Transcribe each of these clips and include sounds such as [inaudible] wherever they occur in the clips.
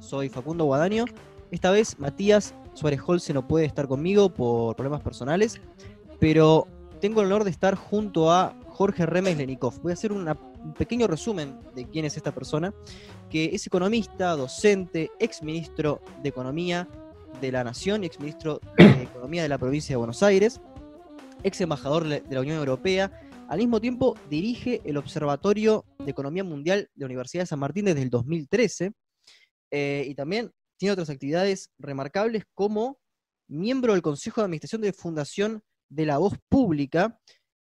Soy Facundo Guadaño. Esta vez Matías Suárez Holce no puede estar conmigo por problemas personales, pero tengo el honor de estar junto a Jorge Remes Lenikov. Voy a hacer un pequeño resumen de quién es esta persona, que es economista, docente, exministro de Economía de la Nación y exministro de Economía de la provincia de Buenos Aires, ex embajador de la Unión Europea. Al mismo tiempo, dirige el Observatorio de Economía Mundial de la Universidad de San Martín desde el 2013 eh, y también tiene otras actividades remarcables como miembro del Consejo de Administración de Fundación de la Voz Pública,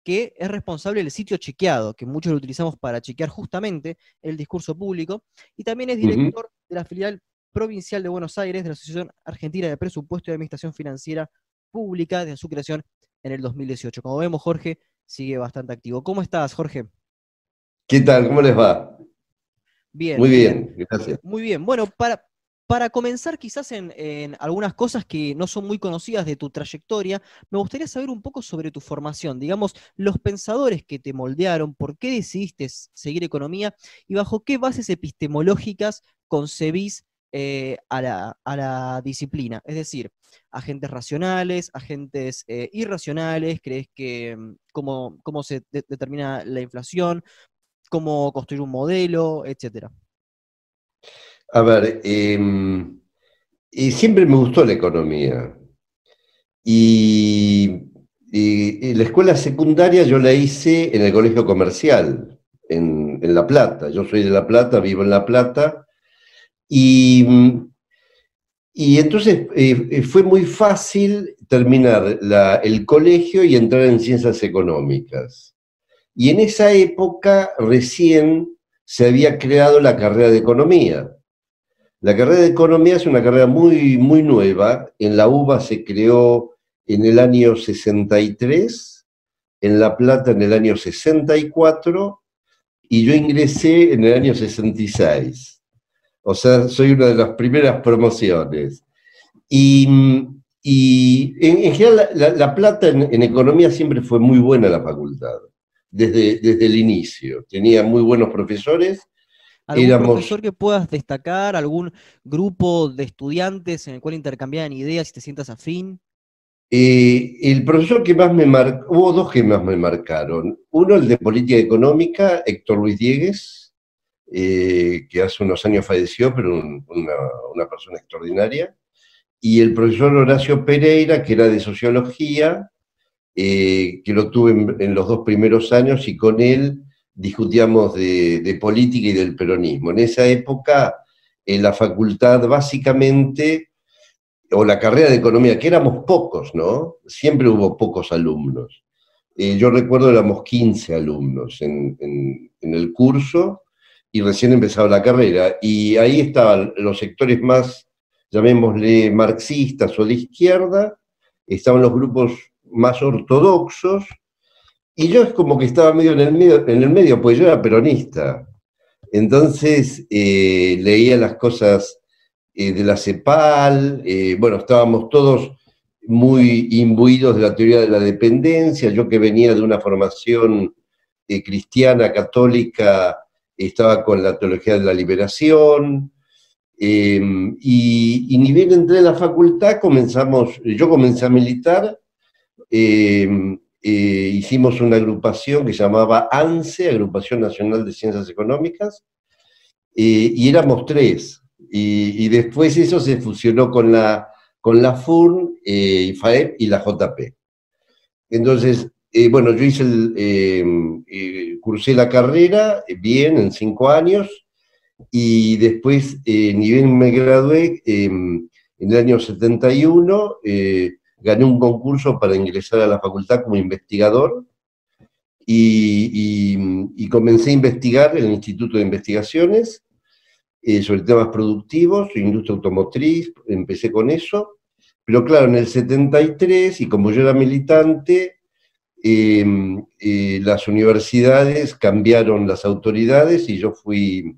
que es responsable del sitio chequeado, que muchos lo utilizamos para chequear justamente el discurso público, y también es director de la filial provincial de Buenos Aires de la Asociación Argentina de Presupuesto y Administración Financiera Pública desde su creación en el 2018. Como vemos, Jorge sigue bastante activo. ¿Cómo estás, Jorge? ¿Qué tal? ¿Cómo les va? Bien. Muy bien, gracias. Muy bien. Bueno, para, para comenzar quizás en, algunas cosas que no son muy conocidas de tu trayectoria, me gustaría saber un poco sobre tu formación, digamos, los pensadores que te moldearon, por qué decidiste seguir economía y bajo qué bases epistemológicas concebís eh, a, la, disciplina. Es decir, agentes racionales, agentes eh, irracionales, crees que mm, cómo, cómo se determina la inflación, cómo construir un modelo, etcétera. A ver, em, y siempre me gustó la economía. Y, la escuela secundaria yo la hice en el colegio comercial, en, La Plata. Yo soy de La Plata, vivo en La Plata. Y, y entonces eh, eh, fue muy fácil terminar el colegio y entrar en ciencias económicas. Y en esa época recién se había creado la carrera de economía. La carrera de economía es una carrera muy, muy nueva. En la UBA se creó en el año 63, en La Plata en el año 64 y yo ingresé en el año 66. O sea, soy una de las primeras promociones. Y, en, general, la, Plata en, economía siempre fue muy buena la facultad, desde, desde el inicio. Tenía muy buenos profesores ¿Algún profesor que puedas destacar? ¿Algún grupo de estudiantes en el cual intercambiaban ideas y te sientas afín? Eh, el profesor que más me marcó, hubo dos que más me marcaron. Uno, el de política económica, Héctor Luis Diegues, eh, que hace unos años falleció, pero una, persona extraordinaria. Y el profesor Horacio Pereira, que era de sociología, eh, que lo tuve en, los dos primeros años y con él discutíamos de, política y del peronismo. En esa época, en la facultad básicamente, o la carrera de economía, que éramos pocos, ¿no? Siempre hubo pocos alumnos. Eh, yo recuerdo éramos 15 alumnos en, el curso y recién empezaba la carrera. Y ahí estaban los sectores más, llamémosle, marxistas o de izquierda, estaban los grupos más ortodoxos, y yo es como que estaba medio en el medio, en el medio pues yo era peronista. Entonces eh, leía las cosas eh, de la CEPAL, eh, bueno, estábamos todos muy imbuidos de la teoría de la dependencia, yo que venía de una formación cristiana, católica, estaba con la teología de la liberación, y, y, ni bien entré en la facultad, comenzamos, yo comencé a militar, eh, hicimos una agrupación que se llamaba ANSE, Agrupación Nacional de Ciencias Económicas, eh, y éramos tres. Y, después eso se fusionó con la, con la FUN, eh, FAEP y la JP. Entonces, bueno, yo hice el, cursé la carrera bien en cinco años y después, ni bien me gradué, en el año 71, gané un concurso para ingresar a la facultad como investigador y, comencé a investigar en el Instituto de Investigaciones eh, sobre temas productivos, industria automotriz, empecé con eso, pero claro, en el 73, y como yo era militante, eh, las universidades cambiaron las autoridades y yo fui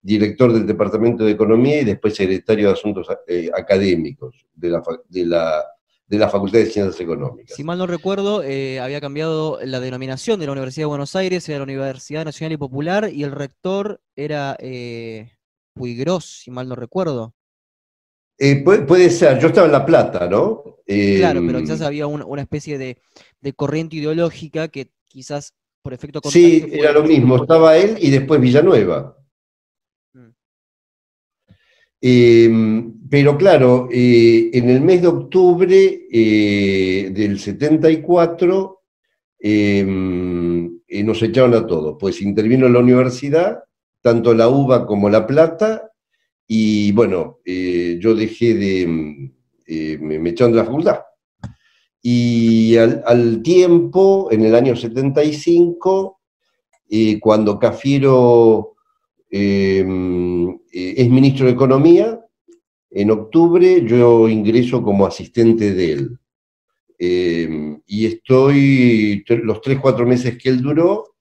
director del Departamento de Economía y después secretario de Asuntos eh, Académicos de la, de la de la Facultad de Ciencias Económicas. Si mal no recuerdo, eh, había cambiado la denominación de la Universidad de Buenos Aires, era la Universidad Nacional y Popular, y el rector era eh, si mal no recuerdo. Eh, puede, ser, yo estaba en La Plata, ¿no? claro, pero quizás em, había una especie de, corriente ideológica que quizás por efecto Sí, era lo mismo, estaba él y después Villanueva. Mm. Em, pero claro, eh, en el mes de octubre eh, del 74 em, nos echaron a todos, pues intervino la universidad, tanto la UBA como la Plata, y bueno, yo dejé de, me, echaron de la facultad. Y al, tiempo, en el año 75, cuando Cafiero es ministro de Economía, en octubre yo ingreso como asistente de él. Y estoy los tres, cuatro meses que él duró,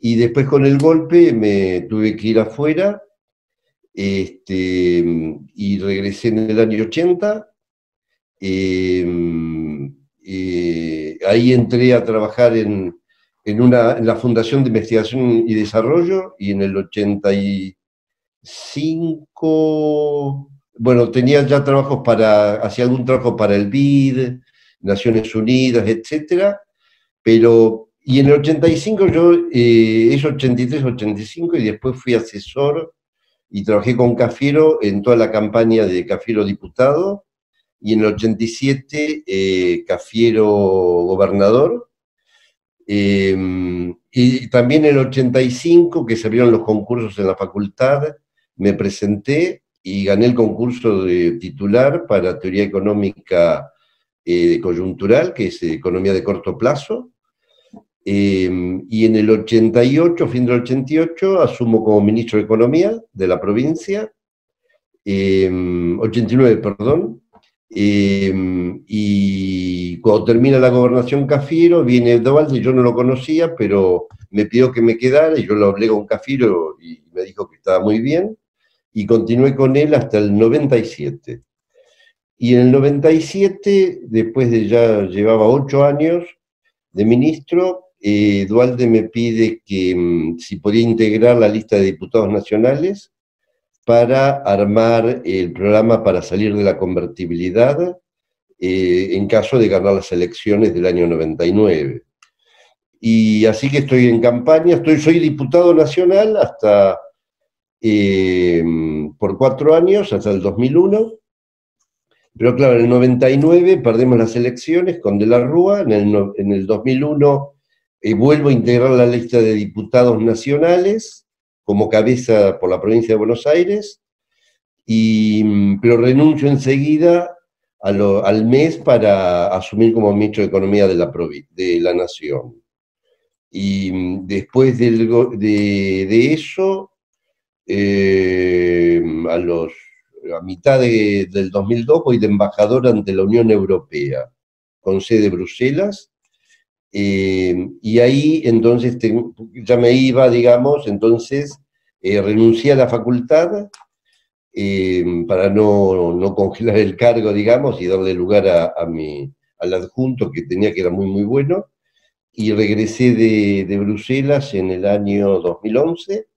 y después con el golpe me tuve que ir afuera, este, y regresé en el año 80. Em, eh, ahí entré a trabajar en, una, en la Fundación de Investigación y Desarrollo, y en el 85 bueno, tenía ya trabajos para, hacía algún trabajo para el BID, Naciones Unidas, etcétera, pero, y en el 85 yo, eh, es 83, 85, y después fui asesor y trabajé con Cafiero en toda la campaña de Cafiero diputado, y en el 87 eh, Cafiero gobernador, em, y también en el 85, que se abrieron los concursos en la facultad, me presenté y gané el concurso de titular para teoría económica eh, coyuntural, que es economía de corto plazo. Em, y en el 88, fin del 88, asumo como ministro de Economía de la provincia, 89, em, perdón, em, y cuando termina la gobernación Cafiero, viene Duvalde, yo no lo conocía, pero me pidió que me quedara y yo lo hablé con Cafiero y me dijo que estaba muy bien. Y continué con él hasta el 97. Y en el 97, después de ya llevaba ocho años de ministro, eh, Dualde me pide que mm, si podía integrar la lista de diputados nacionales para armar el programa para salir de la convertibilidad eh, en caso de ganar las elecciones del año 99. Y así que estoy en campaña, estoy, soy diputado nacional hasta eh, por cuatro años, hasta el 2001. Pero claro, en el 99 perdemos las elecciones con De la Rúa, en el, en el 2001 eh, vuelvo a integrar la lista de diputados nacionales como cabeza por la provincia de Buenos Aires, y, pero renuncio enseguida al mes para asumir como ministro de Economía de la, de la Nación. Y mm, después de, de eso, eh, a, los, a mitad del 2002 voy de embajador ante la Unión Europea, con sede Bruselas, eh, y ahí entonces ya me iba, digamos, entonces eh, renuncié a la facultad para no, congelar el cargo, digamos, y darle lugar a, mi, al adjunto que tenía que era muy, muy bueno, y regresé de, de Bruselas en el año 2011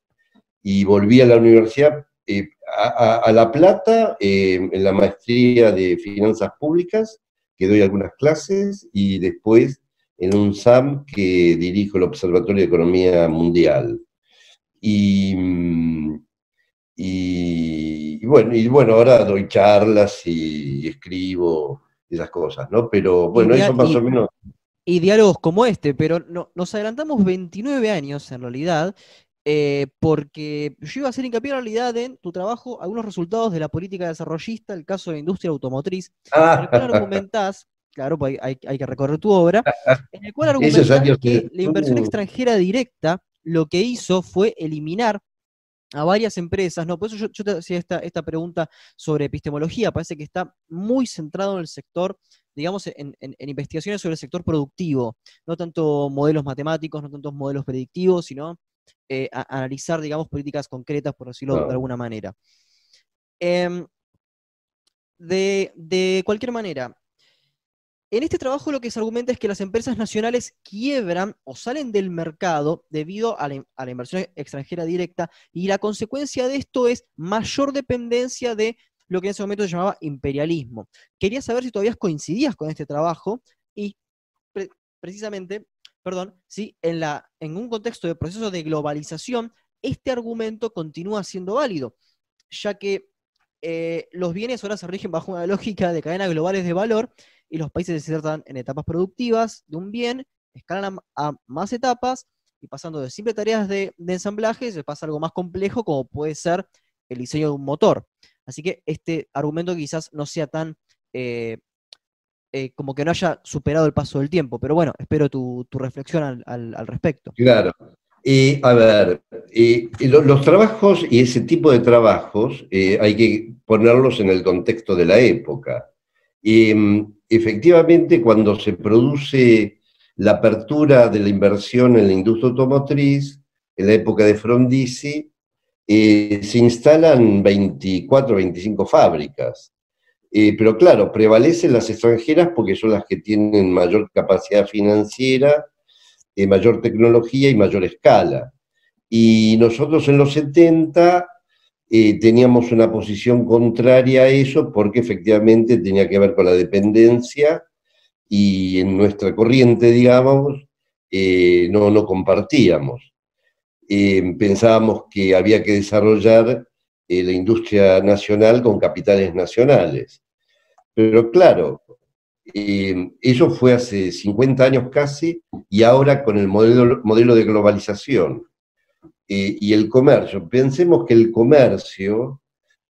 y volví a la universidad, eh, a, La Plata, eh, en la maestría de finanzas públicas, que doy algunas clases, y después en un SAM que dirijo el Observatorio de Economía Mundial. Y, y, bueno, y bueno, ahora doy charlas y, escribo esas cosas, ¿no? Pero bueno, eso más o menos y diálogos como este, pero no, nos adelantamos 29 años en realidad, eh, porque yo iba a hacer hincapié en realidad en tu trabajo, algunos resultados de la política desarrollista, el caso de la industria automotriz, en el cual argumentás, claro, pues hay, que recorrer tu obra, en el cual argumentás que la inversión extranjera directa lo que hizo fue eliminar a varias empresas, ¿no? Por eso yo, te hacía esta, esta, pregunta sobre epistemología, parece que está muy centrado en el sector, digamos, en, investigaciones sobre el sector productivo, no tanto modelos matemáticos, no tantos modelos predictivos, sino eh, analizar, digamos, políticas concretas, por decirlo de alguna manera. Em, de, cualquier manera, En este trabajo lo que se argumenta es que las empresas nacionales quiebran o salen del mercado debido a la, inversión extranjera directa y la consecuencia de esto es mayor dependencia de lo que en ese momento se llamaba imperialismo. Quería saber si todavía coincidías con este trabajo y precisamente, perdón, si en, la, en un contexto de proceso de globalización este argumento continúa siendo válido, ya que eh, los bienes ahora se rigen bajo una lógica de cadenas globales de valor y los países se insertan en etapas productivas de un bien, escalan a, más etapas y pasando de simples tareas de, ensamblaje se pasa a algo más complejo como puede ser el diseño de un motor. Así que este argumento quizás no sea tan eh, eh, como que no haya superado el paso del tiempo, pero bueno, espero tu, reflexión al, respecto. Claro. Y a ver, los trabajos y ese tipo de trabajos eh, hay que ponerlos en el contexto de la época. Mm, efectivamente, cuando se produce la apertura de la inversión en la industria automotriz, en la época de Frondizi, eh, se instalan 24, 25 fábricas. Eh, pero claro, prevalecen las extranjeras porque son las que tienen mayor capacidad financiera, eh, mayor tecnología y mayor escala. Y nosotros en los 70 eh, teníamos una posición contraria a eso porque efectivamente tenía que ver con la dependencia y en nuestra corriente, digamos, eh, no, no compartíamos. Eh, pensábamos que había que desarrollar la industria nacional con capitales nacionales. Pero claro, eso fue hace 50 años casi y ahora con el modelo, modelo de globalización eh, y el comercio. Pensemos que el comercio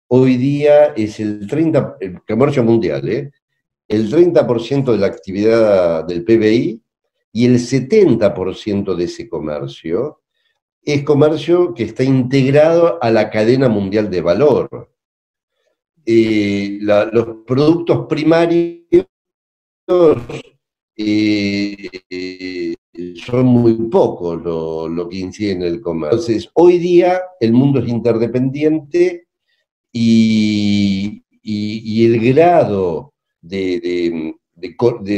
hoy día es el 30%, el comercio mundial, ¿eh? el 30% de la actividad del PBI y el 70% de ese comercio es comercio que está integrado a la cadena mundial de valor. Eh, los productos primarios son muy pocos lo, que incide en el comercio. Entonces, hoy día el mundo es interdependiente y, el grado de,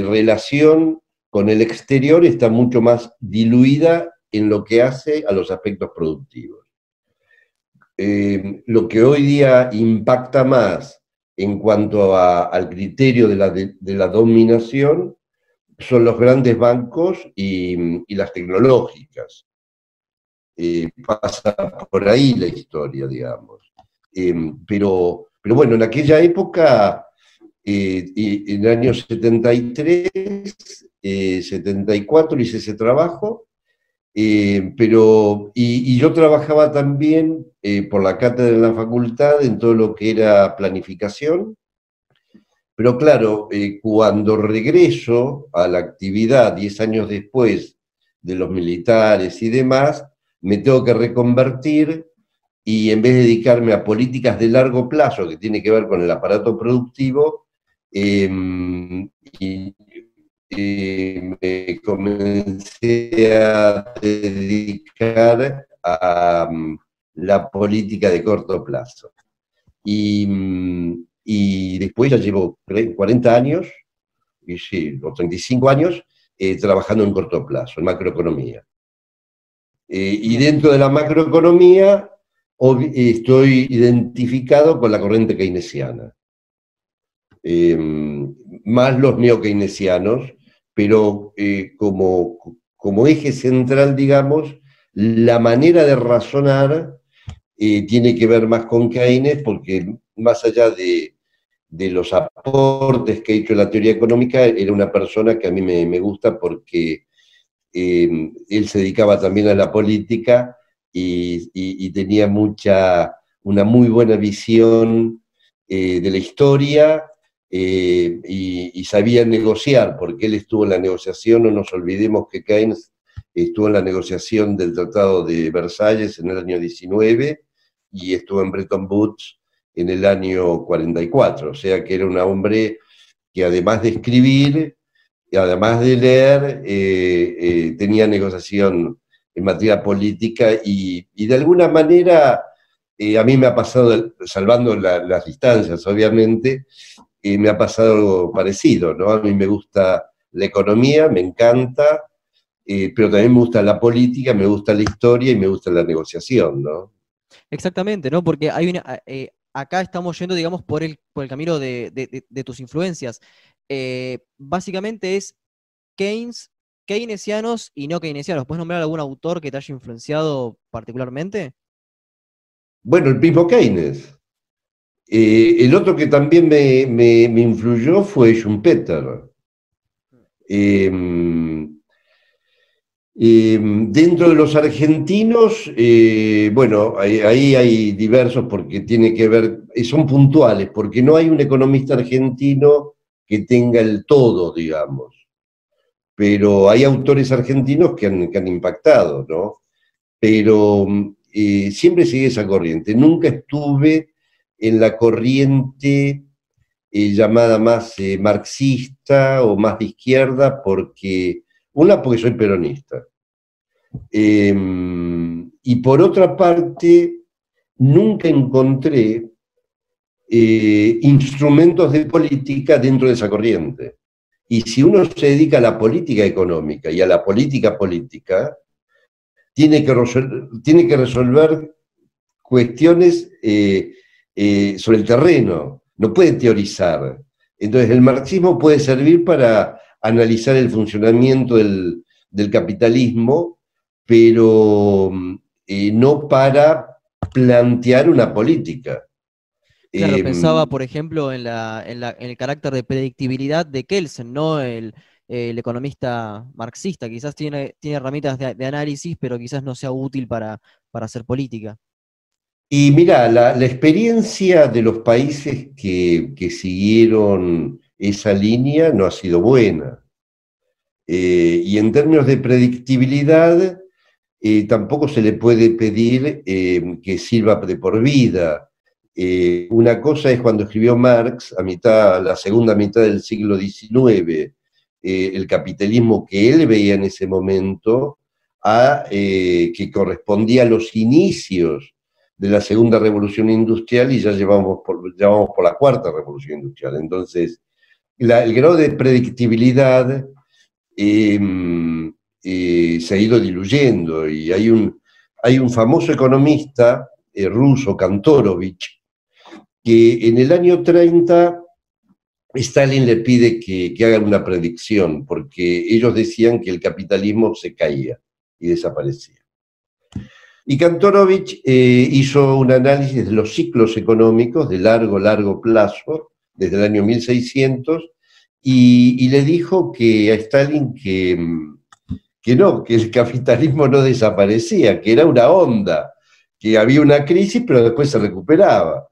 relación con el exterior está mucho más diluida en lo que hace a los aspectos productivos. Eh, lo que hoy día impacta más en cuanto al criterio de la, dominación son los grandes bancos y, las tecnológicas. Eh, pasa por ahí la historia, digamos. Eh, pero, pero bueno, en aquella época, eh, en el año 73, 74 hice ese trabajo, pero, y, y, yo trabajaba también por la cátedra de la facultad en todo lo que era planificación, pero claro, eh, cuando regreso a la actividad 10 años después de los militares y demás, me tengo que reconvertir y en vez de dedicarme a políticas de largo plazo, que tiene que ver con el aparato productivo, em, me comencé a dedicar a la política de corto plazo. Y, mm, y después ya llevo 40 años, o 35 años, eh, trabajando en corto plazo, en macroeconomía. Eh, y dentro de la macroeconomía estoy identificado con la corriente keynesiana. Em, más los neo-keynesianos, pero eh, como, como eje central, digamos, la manera de razonar tiene que ver más con Keynes, porque más allá de, los aportes que ha hecho la teoría económica, era una persona que a mí me, gusta porque eh, él se dedicaba también a la política y, tenía mucha, una muy buena visión eh, de la historia eh, y, sabía negociar, porque él estuvo en la negociación, no nos olvidemos que Keynes estuvo en la negociación del Tratado de Versalles en el año 19 y estuvo en Bretton Woods en el año 44, o sea que era un hombre que además de escribir, y además de leer, eh, eh, tenía negociación en materia política y, de alguna manera eh, a mí me ha pasado, salvando las distancias obviamente, me ha pasado algo parecido, ¿no? A mí me gusta la economía, me encanta, pero también me gusta la política, me gusta la historia y me gusta la negociación, ¿no? Exactamente, ¿no? Porque hay una, acá estamos yendo, digamos, por el, por el camino de, tus influencias. básicamente es Keynes, keynesianos y no keynesianos. ¿Puedes nombrar algún autor que te haya influenciado particularmente? Bueno, el mismo Keynes. Eh, el otro que también me, influyó fue Schumpeter. Em, em, dentro de los argentinos, eh, bueno, ahí, hay diversos porque tiene que ver, eh, son puntuales, porque no hay un economista argentino que tenga el todo, digamos. Pero hay autores argentinos que han, que han impactado, ¿no? Pero siempre sigue esa corriente. Nunca estuve en la corriente eh, llamada más eh, marxista o más de izquierda, porque, una, porque soy peronista. Em, y por otra parte, nunca encontré eh, instrumentos de política dentro de esa corriente. Y si uno se dedica a la política económica y a la política política, tiene que, resolver, tiene que resolver cuestiones eh, eh, sobre el terreno, no puede teorizar. Entonces el marxismo puede servir para analizar el funcionamiento del, capitalismo, pero eh, no para plantear una política. Claro, pensaba, por ejemplo, en, en, el carácter de predictibilidad de Kelsen, ¿no? El, el economista marxista, quizás tiene, tiene herramientas de, análisis, pero quizás no sea útil para, hacer política. Y mira, la, experiencia de los países que, siguieron esa línea no ha sido buena. Eh, y en términos de predictibilidad, eh, tampoco se le puede pedir eh, que sirva de por vida. una cosa es cuando escribió Marx, a mitad, la segunda mitad del siglo XIX, el capitalismo que él veía en ese momento, a, que correspondía a los inicios de la segunda revolución industrial y ya llevamos por, por la cuarta revolución industrial. Entonces, el grado de predictibilidad em, eh, se ha ido diluyendo y hay un, hay un famoso economista ruso, Kantorovich, que en el año 30 Stalin le pide que, hagan una predicción, porque ellos decían que el capitalismo se caía y desaparecía. Y Kantorovich eh, hizo un análisis de los ciclos económicos de largo, largo plazo, desde el año 1600, y, le dijo que a Stalin que, que no, que el capitalismo no desaparecía, que era una onda, que había una crisis, pero después se recuperaba.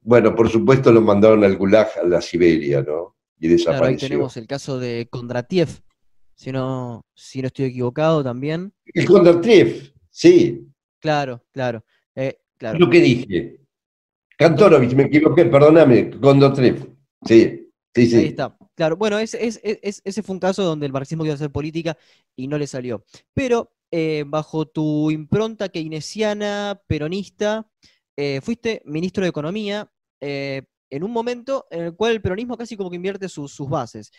Bueno, por supuesto lo mandaron al Gulag, a la Siberia, ¿no? Y desapareció. Claro, ahí tenemos el caso de Kondratiev, si no, si no estoy equivocado también. El Kondratiev, sí. Claro, claro. Eh, claro. Lo que dije. Kantorovich, me equivoqué, perdóname, Kondratiev. Sí, sí, sí. Ahí está. Claro, bueno, ese, fue un caso donde el marxismo quiso hacer política y no le salió. Pero eh, bajo tu impronta keynesiana, peronista, eh, fuiste ministro de Economía eh, en un momento en el cual el peronismo casi como que invierte sus, bases,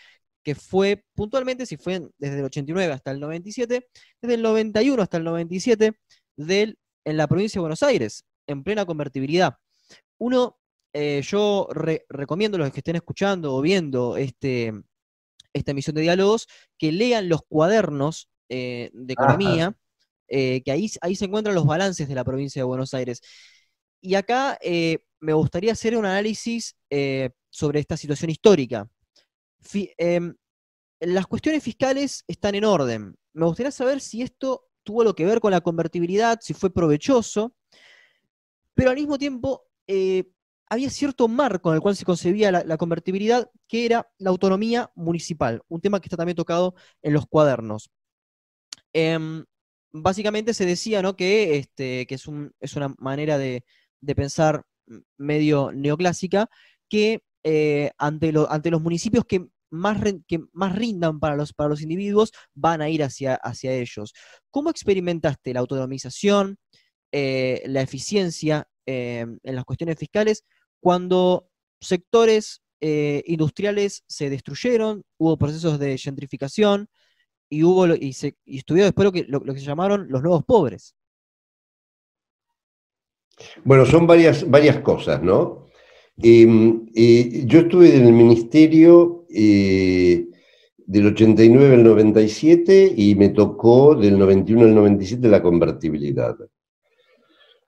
que fue puntualmente, si fue desde el 89 hasta el 97, desde el 91 hasta el 97, del, en la provincia de Buenos Aires, en plena convertibilidad. Uno, eh, yo recomiendo a los que estén escuchando o viendo este, esta emisión de diálogos, que lean los cuadernos de economía, que ahí, ahí se encuentran los balances de la provincia de Buenos Aires. Y acá eh, me gustaría hacer un análisis eh, sobre esta situación histórica. Em, las cuestiones fiscales están en orden. Me gustaría saber si esto tuvo algo que ver con la convertibilidad, si fue provechoso, pero al mismo tiempo eh, había cierto marco en el cual se concebía la, convertibilidad, que era la autonomía municipal, un tema que está también tocado en los cuadernos. Em, básicamente se decía ¿no? que, este, que es, es, una manera de, de pensar medio neoclásica, que eh, ante, ante, los municipios que más, que más rindan para los, para los individuos, van a ir hacia, hacia ellos. ¿Cómo experimentaste la autonomización, eh, la eficiencia eh, en las cuestiones fiscales cuando sectores eh, industriales se destruyeron, hubo procesos de gentrificación y hubo y, estudió después lo que, lo, que se llamaron los nuevos pobres. Bueno, son varias, varias cosas, ¿no? Em, yo estuve en el ministerio eh, del 89 al 97 y me tocó del 91 al 97 la convertibilidad.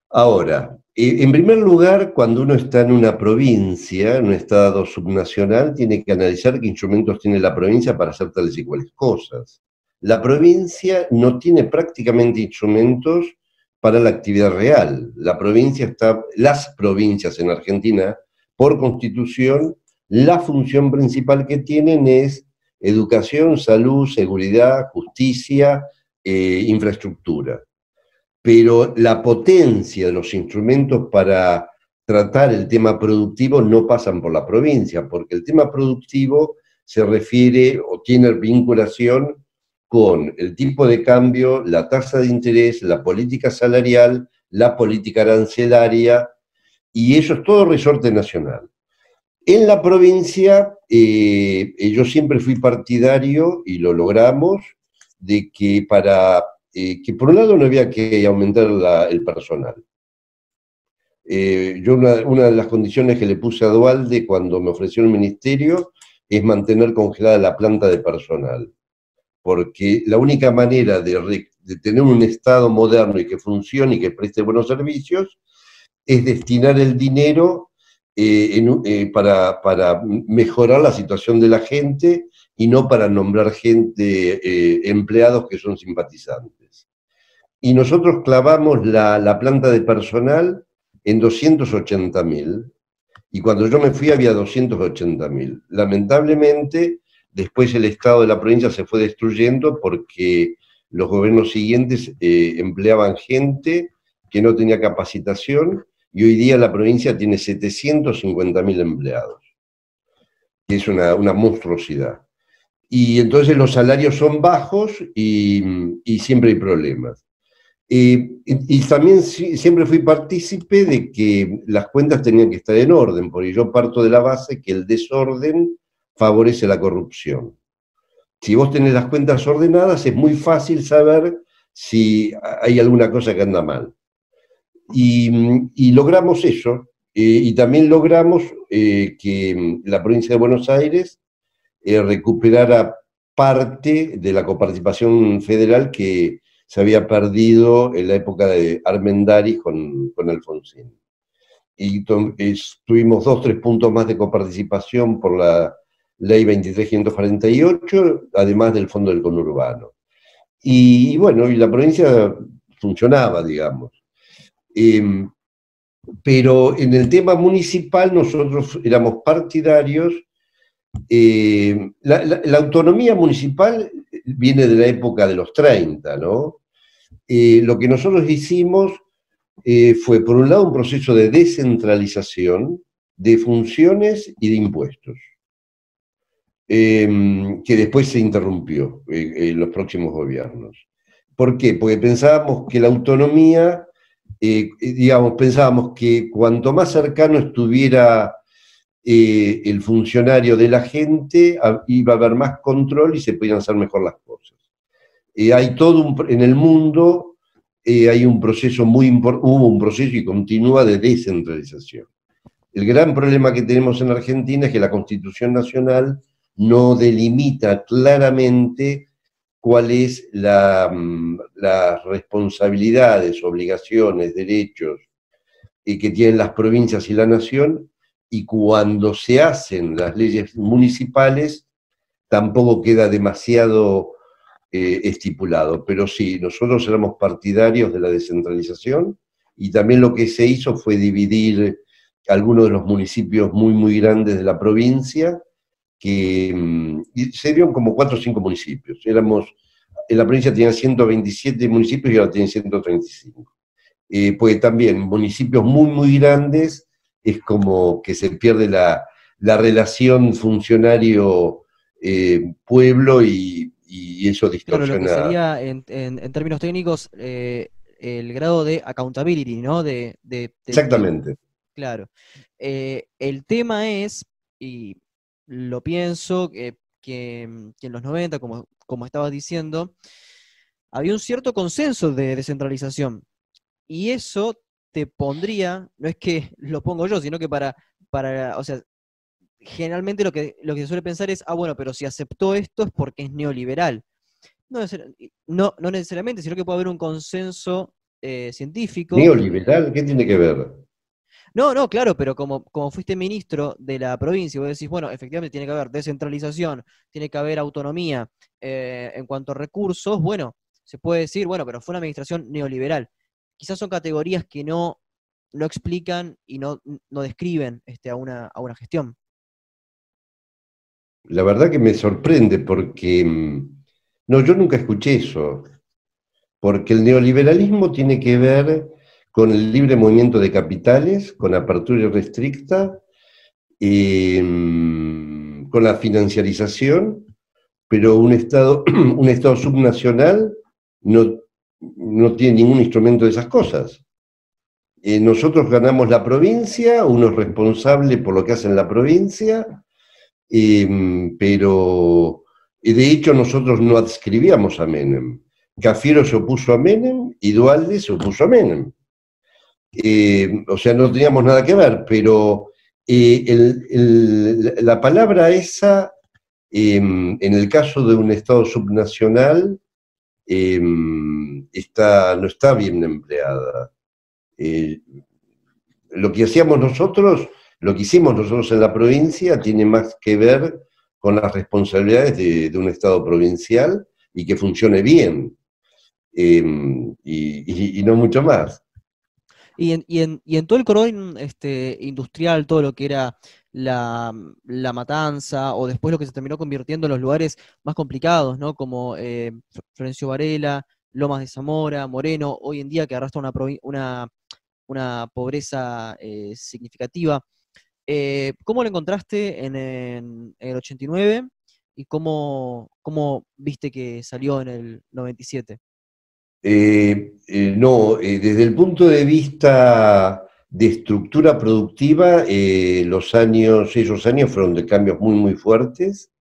Ahora, en primer lugar, cuando uno está en una provincia, en un estado subnacional, tiene que analizar qué instrumentos tiene la provincia para hacer tales y cuales cosas. La provincia no tiene prácticamente instrumentos para la actividad real. La provincia está, las provincias en Argentina, por constitución, la función principal que tienen es educación, salud, seguridad, justicia, eh, infraestructura pero la potencia de los instrumentos para tratar el tema productivo no pasan por la provincia, porque el tema productivo se refiere o tiene vinculación con el tipo de cambio, la tasa de interés, la política salarial, la política arancelaria, y eso es todo resorte nacional. En la provincia, eh, yo siempre fui partidario, y lo logramos, de que para eh, que por un lado no había que aumentar el personal. Eh, yo una, de las condiciones que le puse a Dualde cuando me ofreció el ministerio es mantener congelada la planta de personal, porque la única manera de, tener un Estado moderno y que funcione y que preste buenos servicios es destinar el dinero eh, para, para, mejorar la situación de la gente y no para nombrar gente, empleados que son simpatizantes y nosotros clavamos la, planta de personal en 280.000 y cuando yo me fui había 280.000. Lamentablemente, después el estado de la provincia se fue destruyendo porque los gobiernos siguientes eh, empleaban gente que no tenía capacitación y hoy día la provincia tiene 750.000 empleados, que es una, monstruosidad. Y entonces los salarios son bajos y siempre hay problemas y también siempre fui partícipe de que las cuentas tenían que estar en orden, porque yo parto de la base que el desorden favorece la corrupción. Si vos tenés las cuentas ordenadas, es muy fácil saber si hay alguna cosa que anda mal. Y, logramos eso, eh, y también logramos eh, que la provincia de Buenos Aires eh, recuperara parte de la coparticipación federal que se había perdido en la época de Armendáriz con, con Alfonsín. Y tuvimos dos, tres puntos más de coparticipación por la ley 2348, además del fondo del conurbano. Y, bueno, y la provincia funcionaba, digamos. Em, pero en el tema municipal nosotros éramos partidarios. Em, la, autonomía municipal viene de la época de los 30, ¿no? Eh, lo que nosotros hicimos eh, fue, por un lado, un proceso de descentralización de funciones y de impuestos, em, que después se interrumpió eh, en los próximos gobiernos. ¿Por qué? Porque pensábamos que la autonomía, digamos, pensábamos que cuanto más cercano estuviera el funcionario de la gente, iba a haber más control y se podían hacer mejor las cosas. Eh, hay todo en el mundo eh, hay un proceso muy hubo un proceso y continúa de descentralización. El gran problema que tenemos en Argentina es que la Constitución Nacional no delimita claramente cuáles la, mm, las responsabilidades, obligaciones, derechos eh, que tienen las provincias y la nación, y cuando se hacen las leyes municipales, tampoco queda demasiado eh, estipulado. Pero sí, nosotros éramos partidarios de la descentralización y también lo que se hizo fue dividir algunos de los municipios muy, muy grandes de la provincia, que mm, se dieron como cuatro o cinco municipios. Éramos, en la provincia tenía 127 municipios y ahora tiene 135. Eh, pues también municipios muy, muy grandes es como que se pierde la, relación funcionario-pueblo eh, y, y eso distorsiona. lo que sería, en, términos técnicos, eh, el grado de accountability, ¿no? De, Exactamente. claro. Eh, el tema es, y lo pienso, que, que, en los 90, como, como estabas diciendo, había un cierto consenso de descentralización. Y eso te pondría, no es que lo pongo yo, sino que para, para o sea, generalmente lo que, lo que se suele pensar es, ah, bueno, pero si aceptó esto es porque es neoliberal. No, no, no necesariamente, sino que puede haber un consenso eh, científico. ¿Neoliberal? ¿Qué tiene que ver? No, no, claro, pero como, como fuiste ministro de la provincia, vos decís, bueno, efectivamente tiene que haber descentralización, tiene que haber autonomía eh, en cuanto a recursos, bueno, se puede decir, bueno, pero fue una administración neoliberal. Quizás son categorías que no, no explican y no, no describen este, a, una, a una gestión. La verdad que me sorprende porque, mm, no, yo nunca escuché eso, porque el neoliberalismo tiene que ver con el libre movimiento de capitales, con apertura restricta, mm, con la financiarización, pero un Estado, [clears throat] un estado subnacional no, no tiene ningún instrumento de esas cosas. Eh, nosotros ganamos la provincia, uno es responsable por lo que hace en la provincia, eh, pero de hecho nosotros no adscribíamos a Menem. Cafiero se opuso a Menem y Dualde se opuso a Menem. Eh, o sea, no teníamos nada que ver, pero eh, la palabra esa, em, en el caso de un Estado subnacional, em, está, no está bien empleada. Eh, lo que hacíamos nosotros, lo que hicimos nosotros en la provincia, tiene más que ver con las responsabilidades de, un Estado provincial y que funcione bien, em, y no mucho más. Y en, y en, en todo el cordón este, industrial, todo lo que era la, matanza, o después lo que se terminó convirtiendo en los lugares más complicados, ¿no? Como eh, Florencio Varela, Lomas de Zamora, Moreno, hoy en día que arrastra una, una, una pobreza eh, significativa. Eh, ¿Cómo lo encontraste en, el 89 y cómo, cómo viste que salió en el 97? Eh, eh, no, desde el punto de vista de estructura productiva, los años, esos años fueron de cambios muy, muy fuertes.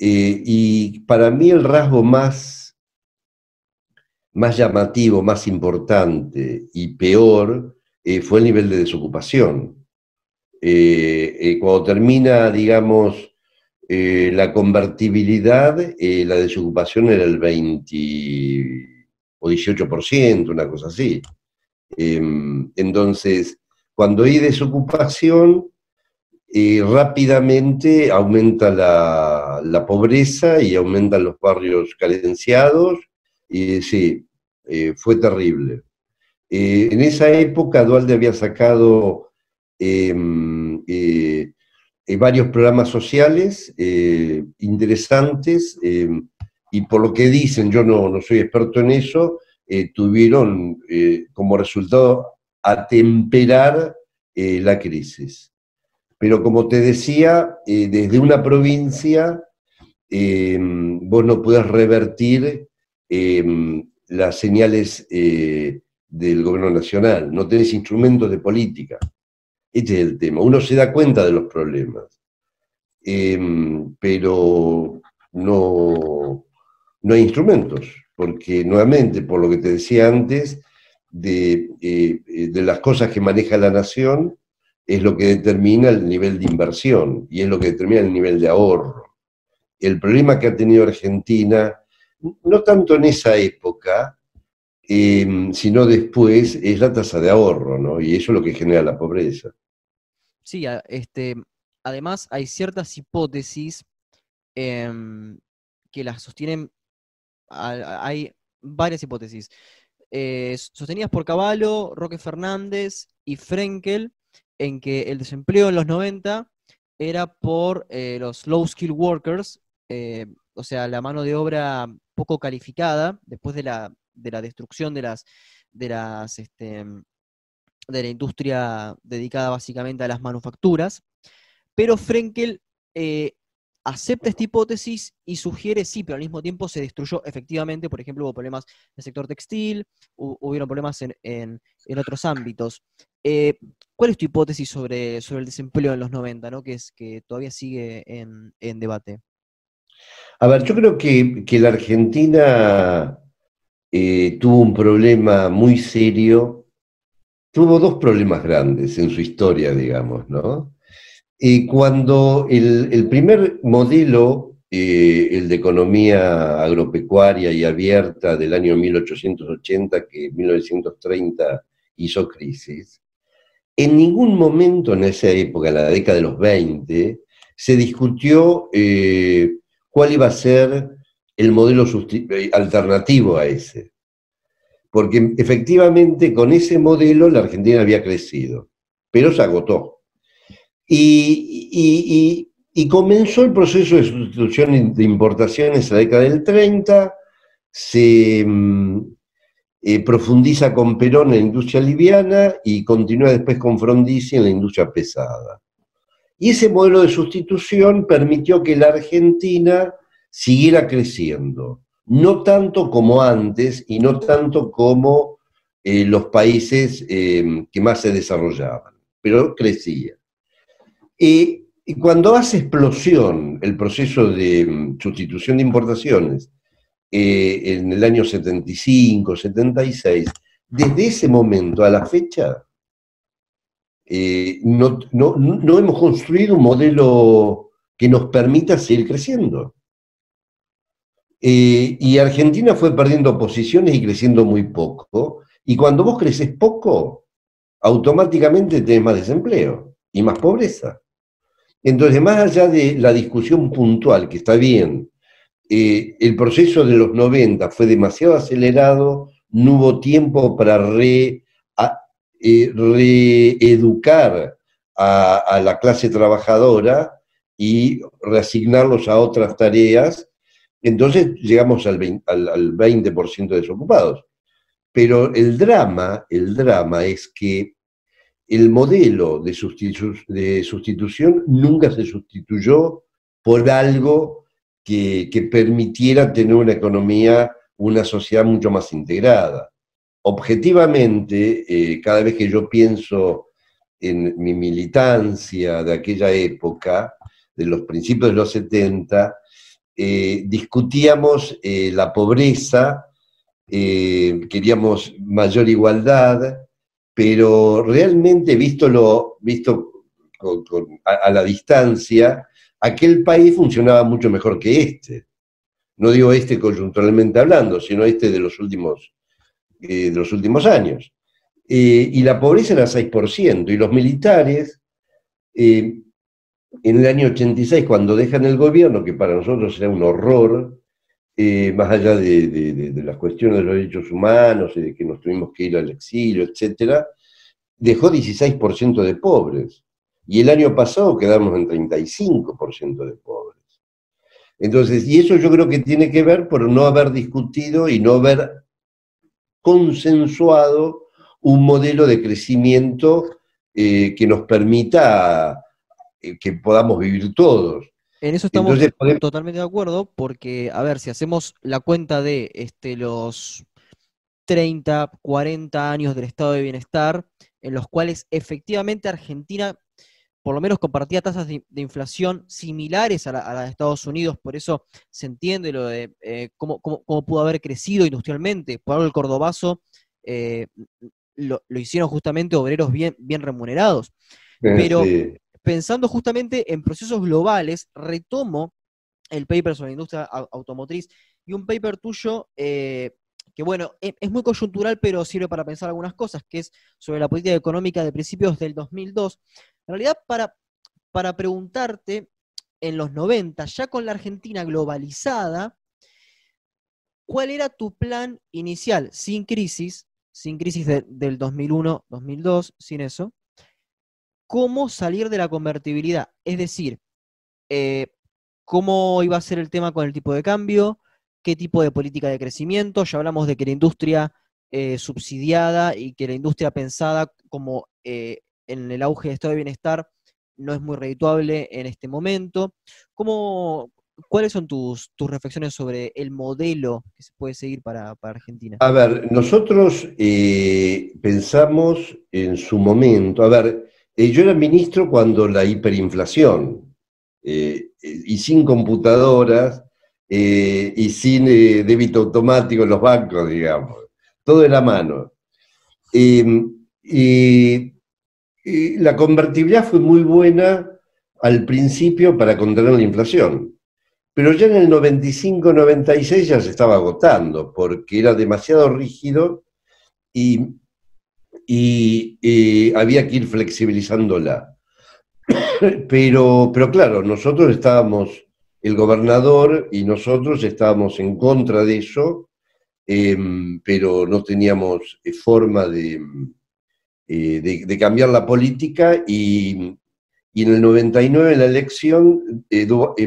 y para mí el rasgo más, más llamativo, más importante y peor fue el nivel de desocupación. cuando termina, digamos, eh, la convertibilidad, eh, la desocupación era el 20 o 18%, una cosa así. Em, entonces, cuando hay desocupación, eh, rápidamente aumenta la, pobreza y aumentan los barrios carenciados, y sí, fue terrible. en esa época Dualde había sacado em, eh, varios programas sociales eh, interesantes eh, y por lo que dicen, yo no, no soy experto en eso, tuvieron como resultado atemperar la crisis. Pero como te decía, desde una provincia vos no puedes revertir las señales del gobierno nacional, no tenés instrumentos de política. Este es el tema. Uno se da cuenta de los problemas, em, pero no, no hay instrumentos, porque nuevamente, por lo que te decía antes, de, eh, de, las cosas que maneja la nación es lo que determina el nivel de inversión y es lo que determina el nivel de ahorro. El problema que ha tenido Argentina, no tanto en esa época, em, sino después, es la tasa de ahorro, ¿no? Y eso es lo que genera la pobreza. Sí, este, además hay ciertas hipótesis em, que las sostienen, hay varias hipótesis, eh, sostenidas por Caballo, Roque Fernández y Frenkel, en que el desempleo en los 90 era por eh, los low skill workers, eh, o sea, la mano de obra poco calificada, después de la, de la destrucción de las, de las este, de la industria dedicada básicamente a las manufacturas, pero Frenkel acepta esta hipótesis y sugiere sí, pero al mismo tiempo se destruyó efectivamente, por ejemplo, hubo problemas en el sector textil, hubieron problemas en, otros ámbitos. Eh, ¿Cuál es tu hipótesis sobre, sobre el desempleo en los 90, ¿no? que, es, que todavía sigue en, debate? A ver, yo creo que, la Argentina eh, tuvo un problema muy serio, tuvo dos problemas grandes en su historia, digamos, ¿no? Cuando el, primer modelo, eh, el de economía agropecuaria y abierta del año 1880, que en 1930 hizo crisis, en ningún momento en esa época, en la década de los 20, se discutió eh, cuál iba a ser el modelo eh, alternativo a ese. Porque efectivamente con ese modelo la Argentina había crecido, pero se agotó. Y, comenzó el proceso de sustitución de importaciones en la década del 30, se mm, eh, profundiza con Perón en la industria liviana y continúa después con Frondizi en la industria pesada. Y ese modelo de sustitución permitió que la Argentina siguiera creciendo, no tanto como antes y no tanto como eh, los países eh, que más se desarrollaban, pero crecía. Y, cuando hace explosión el proceso de mm, sustitución de importaciones eh, en el año 75, 76, desde ese momento a la fecha, eh, no, hemos construido un modelo que nos permita seguir creciendo. Eh, y Argentina fue perdiendo posiciones y creciendo muy poco. Y cuando vos creces poco, automáticamente tenés más desempleo y más pobreza. Entonces, más allá de la discusión puntual, que está bien, eh, el proceso de los 90 fue demasiado acelerado, no hubo tiempo para eh, reeducar a, la clase trabajadora y reasignarlos a otras tareas, entonces llegamos al 20%, al 20 desocupados. Pero el drama, el drama es que el modelo de, sustitución nunca se sustituyó por algo que, permitiera tener una economía, una sociedad mucho más integrada. Objetivamente, eh, cada vez que yo pienso en mi militancia de aquella época, de los principios de los 70, eh, discutíamos eh, la pobreza, queríamos mayor igualdad, pero realmente visto, lo, visto a, la distancia, aquel país funcionaba mucho mejor que este. No digo este coyunturalmente hablando, sino este de los últimos, eh, de los últimos años. Eh, y la pobreza era 6%, y los militares, eh, en el año 86, cuando dejan el gobierno, que para nosotros era un horror, más allá de, las cuestiones de los derechos humanos y de que nos tuvimos que ir al exilio, etcétera, dejó 16% de pobres. Y el año pasado quedamos en 35% de pobres. Entonces, y eso yo creo que tiene que ver por no haber discutido y no haber consensuado un modelo de crecimiento eh, que nos permita eh, que podamos vivir todos. En eso estamos totalmente de acuerdo, porque, a ver, si hacemos la cuenta de este, los 30, 40 años del estado de bienestar, en los cuales efectivamente Argentina por lo menos compartía tasas de, inflación similares a, las de Estados Unidos, por eso se entiende lo de eh, cómo, pudo haber crecido industrialmente. Por algo el cordobazo eh, lo, hicieron justamente obreros bien, bien remunerados. Pero pensando justamente en procesos globales, retomo el paper sobre la industria automotriz y un paper tuyo eh, que bueno, e, es muy coyuntural, pero sirve para pensar algunas cosas, que es sobre la política económica de principios del 2002. En realidad, para, para preguntarte, en los 90, ya con la Argentina globalizada, ¿cuál era tu plan inicial, sin crisis, sin crisis del 2001, 2002, sin eso? Cómo salir de la convertibilidad. Es decir, eh, cómo iba a ser el tema con el tipo de cambio, qué tipo de política de crecimiento. Ya hablamos de que la industria eh, subsidiada y que la industria pensada como eh, en el auge de estado de bienestar no es muy redituable en este momento. ¿Cómo, ¿Cuáles son tus, tus reflexiones sobre el modelo que se puede seguir para, Argentina? A ver, nosotros pensamos en su momento, a ver, eh, yo era ministro cuando la hiperinflación, eh, y sin computadoras, y sin débito automático en los bancos, digamos, todo en la mano. Em, y la convertibilidad fue muy buena al principio para contener la inflación pero ya en el 95-96 ya se estaba agotando porque era demasiado rígido y, había que ir flexibilizándola. [coughs] Pero, pero claro, nosotros estábamos, el gobernador y nosotros estábamos en contra de eso, em, pero no teníamos eh, forma eh, de, de, cambiar la política y, y en el 99, en la elección,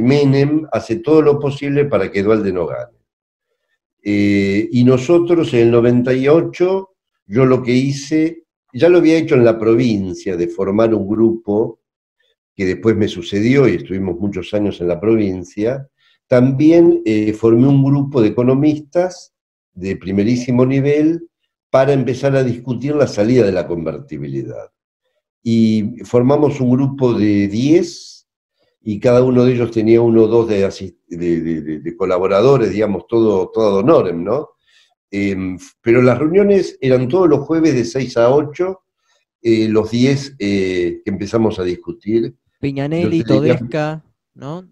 Menem hace todo lo posible para que Dualde no gane. Eh, y nosotros en el 98, yo lo que hice, ya lo había hecho en la provincia, de formar un grupo, que después me sucedió y estuvimos muchos años en la provincia, también eh, formé un grupo de economistas de primerísimo nivel para empezar a discutir la salida de la convertibilidad y formamos un grupo de 10 y cada uno de ellos tenía uno o dos de, colaboradores, digamos, todo, todo honorem, ¿no? Em, pero las reuniones eran todos los jueves de 6 a 8, eh, los 10 eh, que empezamos a discutir. Piñanelli, Todesca, ¿no?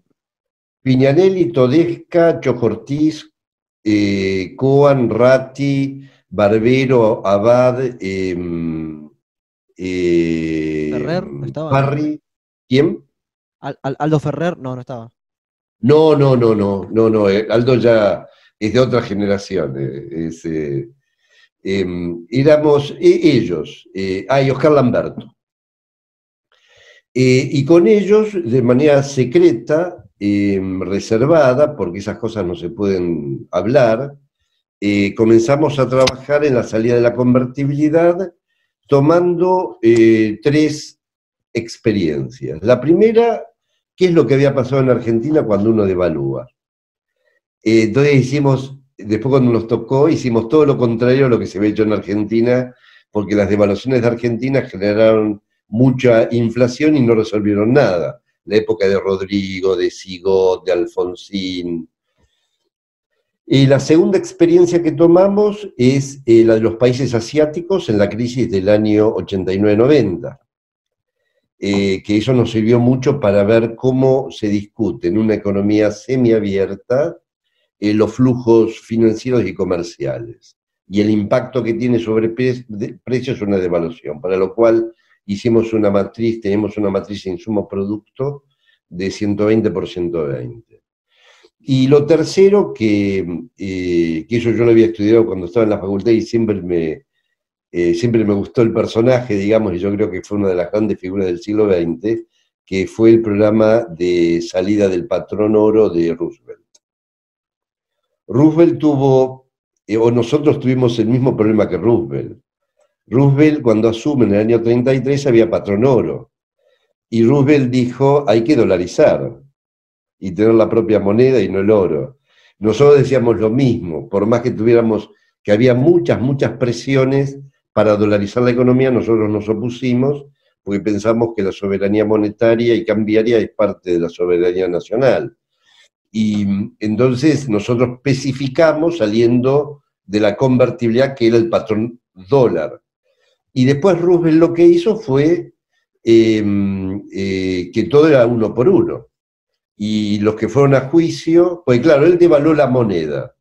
Piñanelli, Todesca, Chojortiz, eh, Coan, Ratti, Barbero, Abad, em, eh, Ferrer, ¿no estaba? ¿quién? Aldo Ferrer, no, no estaba. No, no, no, no, no, no, Aldo ya es de otra generación. Eh, em, éramos ellos, ah, y Oscar Lamberto. y con ellos, de manera secreta, em, reservada, porque esas cosas no se pueden hablar, comenzamos a trabajar en la salida de la convertibilidad tomando eh, tres experiencias. La primera, ¿qué es lo que había pasado en Argentina cuando uno devalúa? Eh, entonces hicimos, después cuando nos tocó, hicimos todo lo contrario a lo que se había hecho en Argentina, porque las devaluaciones de Argentina generaron mucha inflación y no resolvieron nada. La época de Rodrigo, de Sigot, de Alfonsín, y la segunda experiencia que tomamos es eh, la de los países asiáticos en la crisis del año 89-90, eh, que eso nos sirvió mucho para ver cómo se discute en una economía semiabierta los flujos financieros y comerciales y el impacto que tiene sobre precios una devaluación, para lo cual hicimos una matriz, tenemos una matriz de insumo-producto de 120 por 120. Y lo tercero, que, eh, que, eso yo lo había estudiado cuando estaba en la facultad y siempre me, eh, siempre me gustó el personaje, digamos, y yo creo que fue una de las grandes figuras del siglo XX, que fue el programa de salida del patrón oro de Roosevelt. Roosevelt tuvo, eh, o nosotros tuvimos el mismo problema que Roosevelt. Roosevelt cuando asume en el año 33 había patrón oro. Y Roosevelt dijo, hay que dolarizar y tener la propia moneda y no el oro. Nosotros decíamos lo mismo, por más que tuviéramos, que había muchas, muchas presiones para dolarizar la economía, nosotros nos opusimos porque pensamos que la soberanía monetaria y cambiaria es parte de la soberanía nacional. Y entonces nosotros especificamos saliendo de la convertibilidad que era el patrón dólar. Y después Roosevelt lo que hizo fue em, eh, que todo era uno por uno y los que fueron a juicio, pues claro, él devaluó la moneda,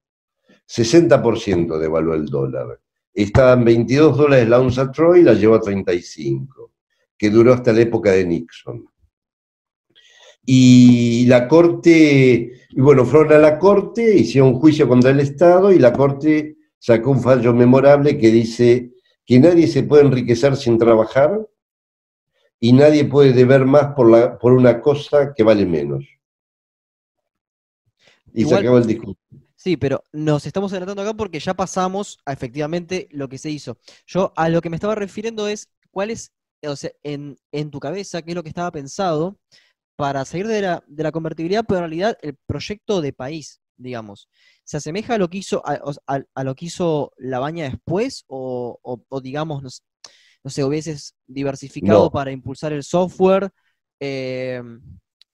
60% devaluó el dólar. Estaban 22 dólares la onza Troy la llevó a 35, que duró hasta la época de Nixon. Y la corte, y bueno, fueron a la corte, hicieron un juicio contra el Estado y la corte sacó un fallo memorable que dice que nadie se puede enriquecer sin trabajar y nadie puede deber más por, la, por una cosa que vale menos. Y se acabó el discurso. Sí, pero nos estamos adelantando acá porque ya pasamos a efectivamente lo que se hizo. Yo a lo que me estaba refiriendo es cuál es o sea, en, en tu cabeza, qué es lo que estaba pensado para salir de la, de la convertibilidad, pero en realidad el proyecto de país, digamos, ¿se asemeja a lo que hizo, a, a- a lo que hizo la baña después? O, o- o, digamos, no, sé, no sé, hubieses diversificado No. para impulsar el software, eh,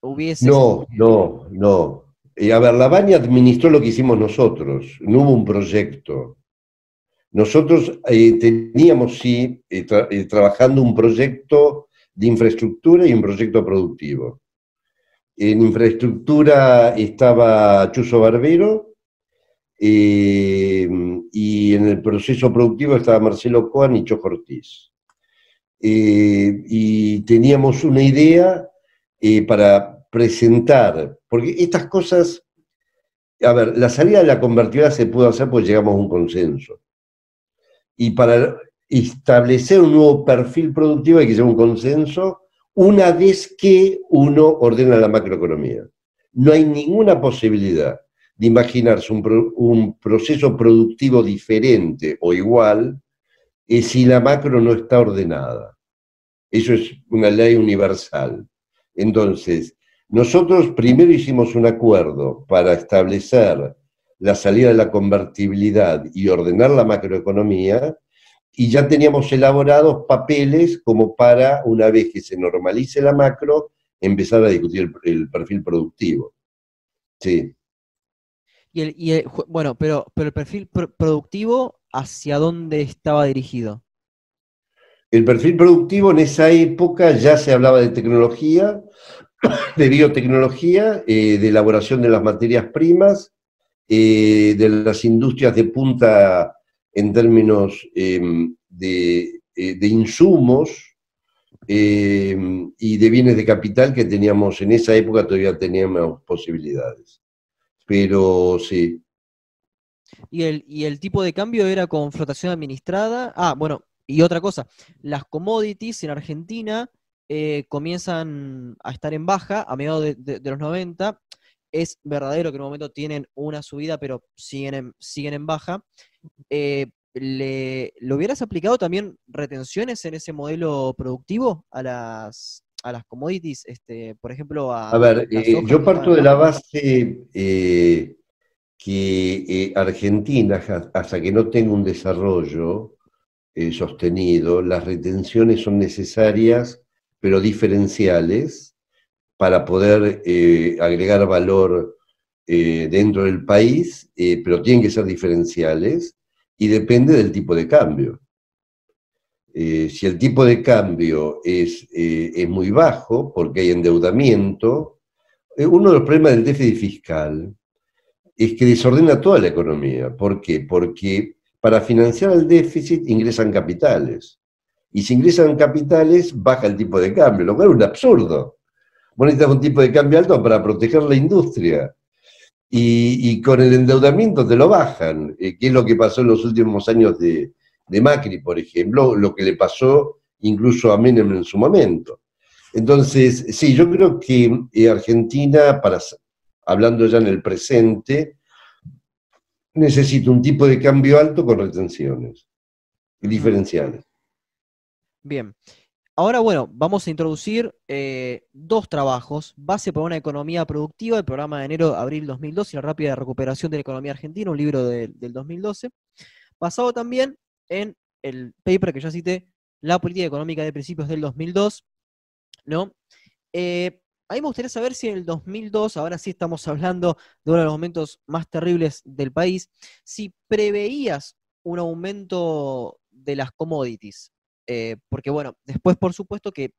hubieses... No, no, no. Eh, a ver, la Baña administró lo que hicimos nosotros, no hubo un proyecto. Nosotros eh, teníamos, sí, eh, tra- eh, trabajando un proyecto de infraestructura y un proyecto productivo. En infraestructura estaba Chuso Barbero eh, y en el proceso productivo estaba Marcelo Coan y Chojo Ortiz. Eh, y teníamos una idea eh, para presentar, porque estas cosas, a ver, la salida de la convertibilidad se pudo hacer porque llegamos a un consenso. Y para establecer un nuevo perfil productivo hay que llegar a un consenso una vez que uno ordena la macroeconomía. No hay ninguna posibilidad de imaginarse un, pro- un proceso productivo diferente o igual eh, si la macro no está ordenada. Eso es una ley universal. Entonces, nosotros primero hicimos un acuerdo para establecer la salida de la convertibilidad y ordenar la macroeconomía, y ya teníamos elaborados papeles como para, una vez que se normalice la macro, empezar a discutir el, el perfil productivo. Sí. Y el, y el- ju- bueno, pero, pero el perfil pro- productivo, ¿hacia dónde estaba dirigido? El perfil productivo en esa época ya se hablaba de tecnología, [coughs] de biotecnología, eh, de elaboración de las materias primas, eh, de las industrias de punta en términos eh, de, eh, de insumos eh, y de bienes de capital que teníamos en esa época, todavía teníamos posibilidades. Pero sí, Y el, y el tipo de cambio era con flotación administrada. Ah, bueno, y otra cosa, las commodities en Argentina eh, comienzan a estar en baja a mediados de los 90. Es verdadero que en un momento tienen una subida, pero siguen en, siguen en baja. Eh, ¿le, ¿le hubieras aplicado también retenciones en ese modelo productivo a las, a las commodities? Este, por ejemplo, a, A ver, eh, yo parto de la base eh, que eh, Argentina, hasta que no tenga un desarrollo sostenido, las retenciones son necesarias, pero diferenciales, para poder eh, agregar valor eh, dentro del país, eh, pero tienen que ser diferenciales y depende del tipo de cambio. Si el tipo de cambio es, es muy bajo, porque hay endeudamiento, uno de los problemas del déficit fiscal es que desordena toda la economía. ¿Por qué? Porque para financiar el déficit ingresan capitales. Y si ingresan capitales, baja el tipo de cambio, lo cual es un absurdo. Vos necesitas un tipo de cambio alto para proteger la industria. Y, con el endeudamiento te lo bajan, eh, que es lo que pasó en los últimos años de, Macri, por ejemplo, lo que le pasó incluso a Menem en su momento. Entonces, sí, yo creo que eh, Argentina, hablando ya en el presente, necesita un tipo de cambio alto con retenciones y diferenciales. Bien. Ahora, bueno, vamos a introducir eh, dos trabajos, Base para una economía productiva, el programa de enero-abril 2012 y la rápida recuperación de la economía argentina, un libro de- del 2012, basado también en el paper que ya cité, La política económica de principios del 2002, ¿no? Eh, a mí me gustaría saber si en el 2002, ahora sí estamos hablando de uno de los momentos más terribles del país, si preveías un aumento de las commodities. Eh, porque bueno, después por supuesto que,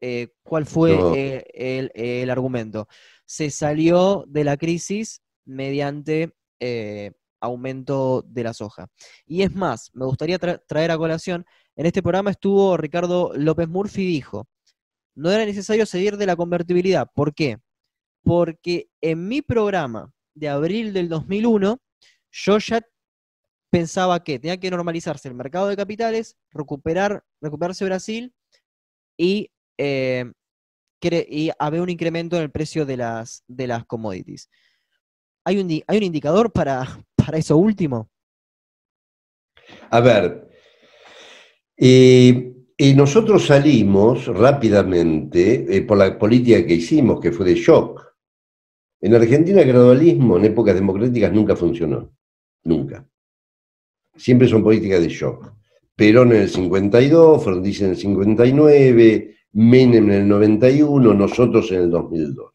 eh, ¿cuál fue No. eh, el, el argumento? Se salió de la crisis mediante eh, aumento de la soja. Y es más, me gustaría tra- traer a colación, en este programa estuvo Ricardo López Murphy, dijo, no era necesario seguir de la convertibilidad. ¿Por qué? Porque en mi programa de abril del 2001, yo ya pensaba que tenía que normalizarse el mercado de capitales, recuperar, recuperarse Brasil y, eh, y haber un incremento en el precio de las, de las commodities. ¿Hay un, hay un indicador para, [laughs] para eso último? A ver, eh, Y nosotros salimos rápidamente eh, por la política que hicimos, que fue de shock. En Argentina el gradualismo en épocas democráticas nunca funcionó. Nunca. Siempre son políticas de shock. Perón en el 52, Frondizi en el 59, Menem en el 91, nosotros en el 2002.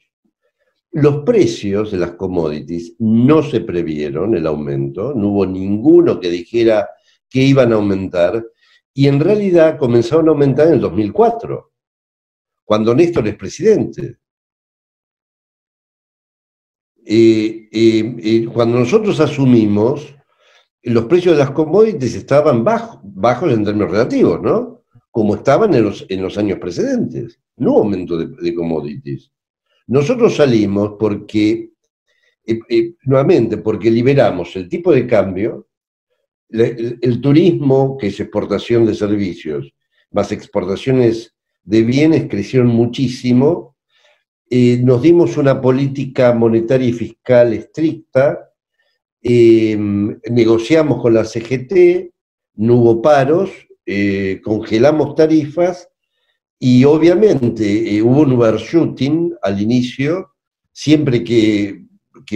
Los precios de las commodities no se previeron el aumento, no hubo ninguno que dijera que iban a aumentar, y en realidad comenzaron a aumentar en el 2004, cuando Néstor es presidente. cuando nosotros asumimos, los precios de las commodities estaban bajos en términos relativos, ¿no? Como estaban en los, años precedentes. No aumento de, commodities. Nosotros salimos porque, eh, eh, nuevamente, porque liberamos el tipo de cambio, el, turismo, que es exportación de servicios, más exportaciones de bienes, crecieron muchísimo. Eh, nos dimos una política monetaria y fiscal estricta, Em, negociamos con la CGT, no hubo paros, eh, congelamos tarifas y obviamente eh, hubo un overshooting al inicio, siempre que,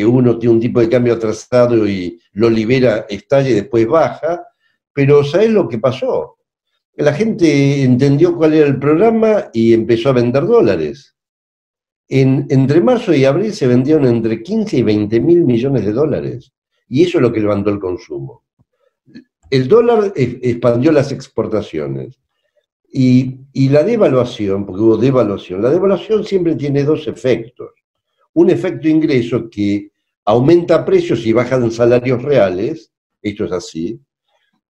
uno tiene un tipo de cambio atrasado y lo libera, estalla y después baja, pero ¿sabes lo que pasó? La gente entendió cuál era el programa y empezó a vender dólares. En, entre marzo y abril se vendieron entre 15 y 20 mil millones de dólares. Y eso es lo que levantó el consumo. El dólar expandió las exportaciones. Y, la devaluación, porque hubo devaluación, la devaluación siempre tiene dos efectos. Un efecto ingreso que aumenta precios y bajan salarios reales, esto es así,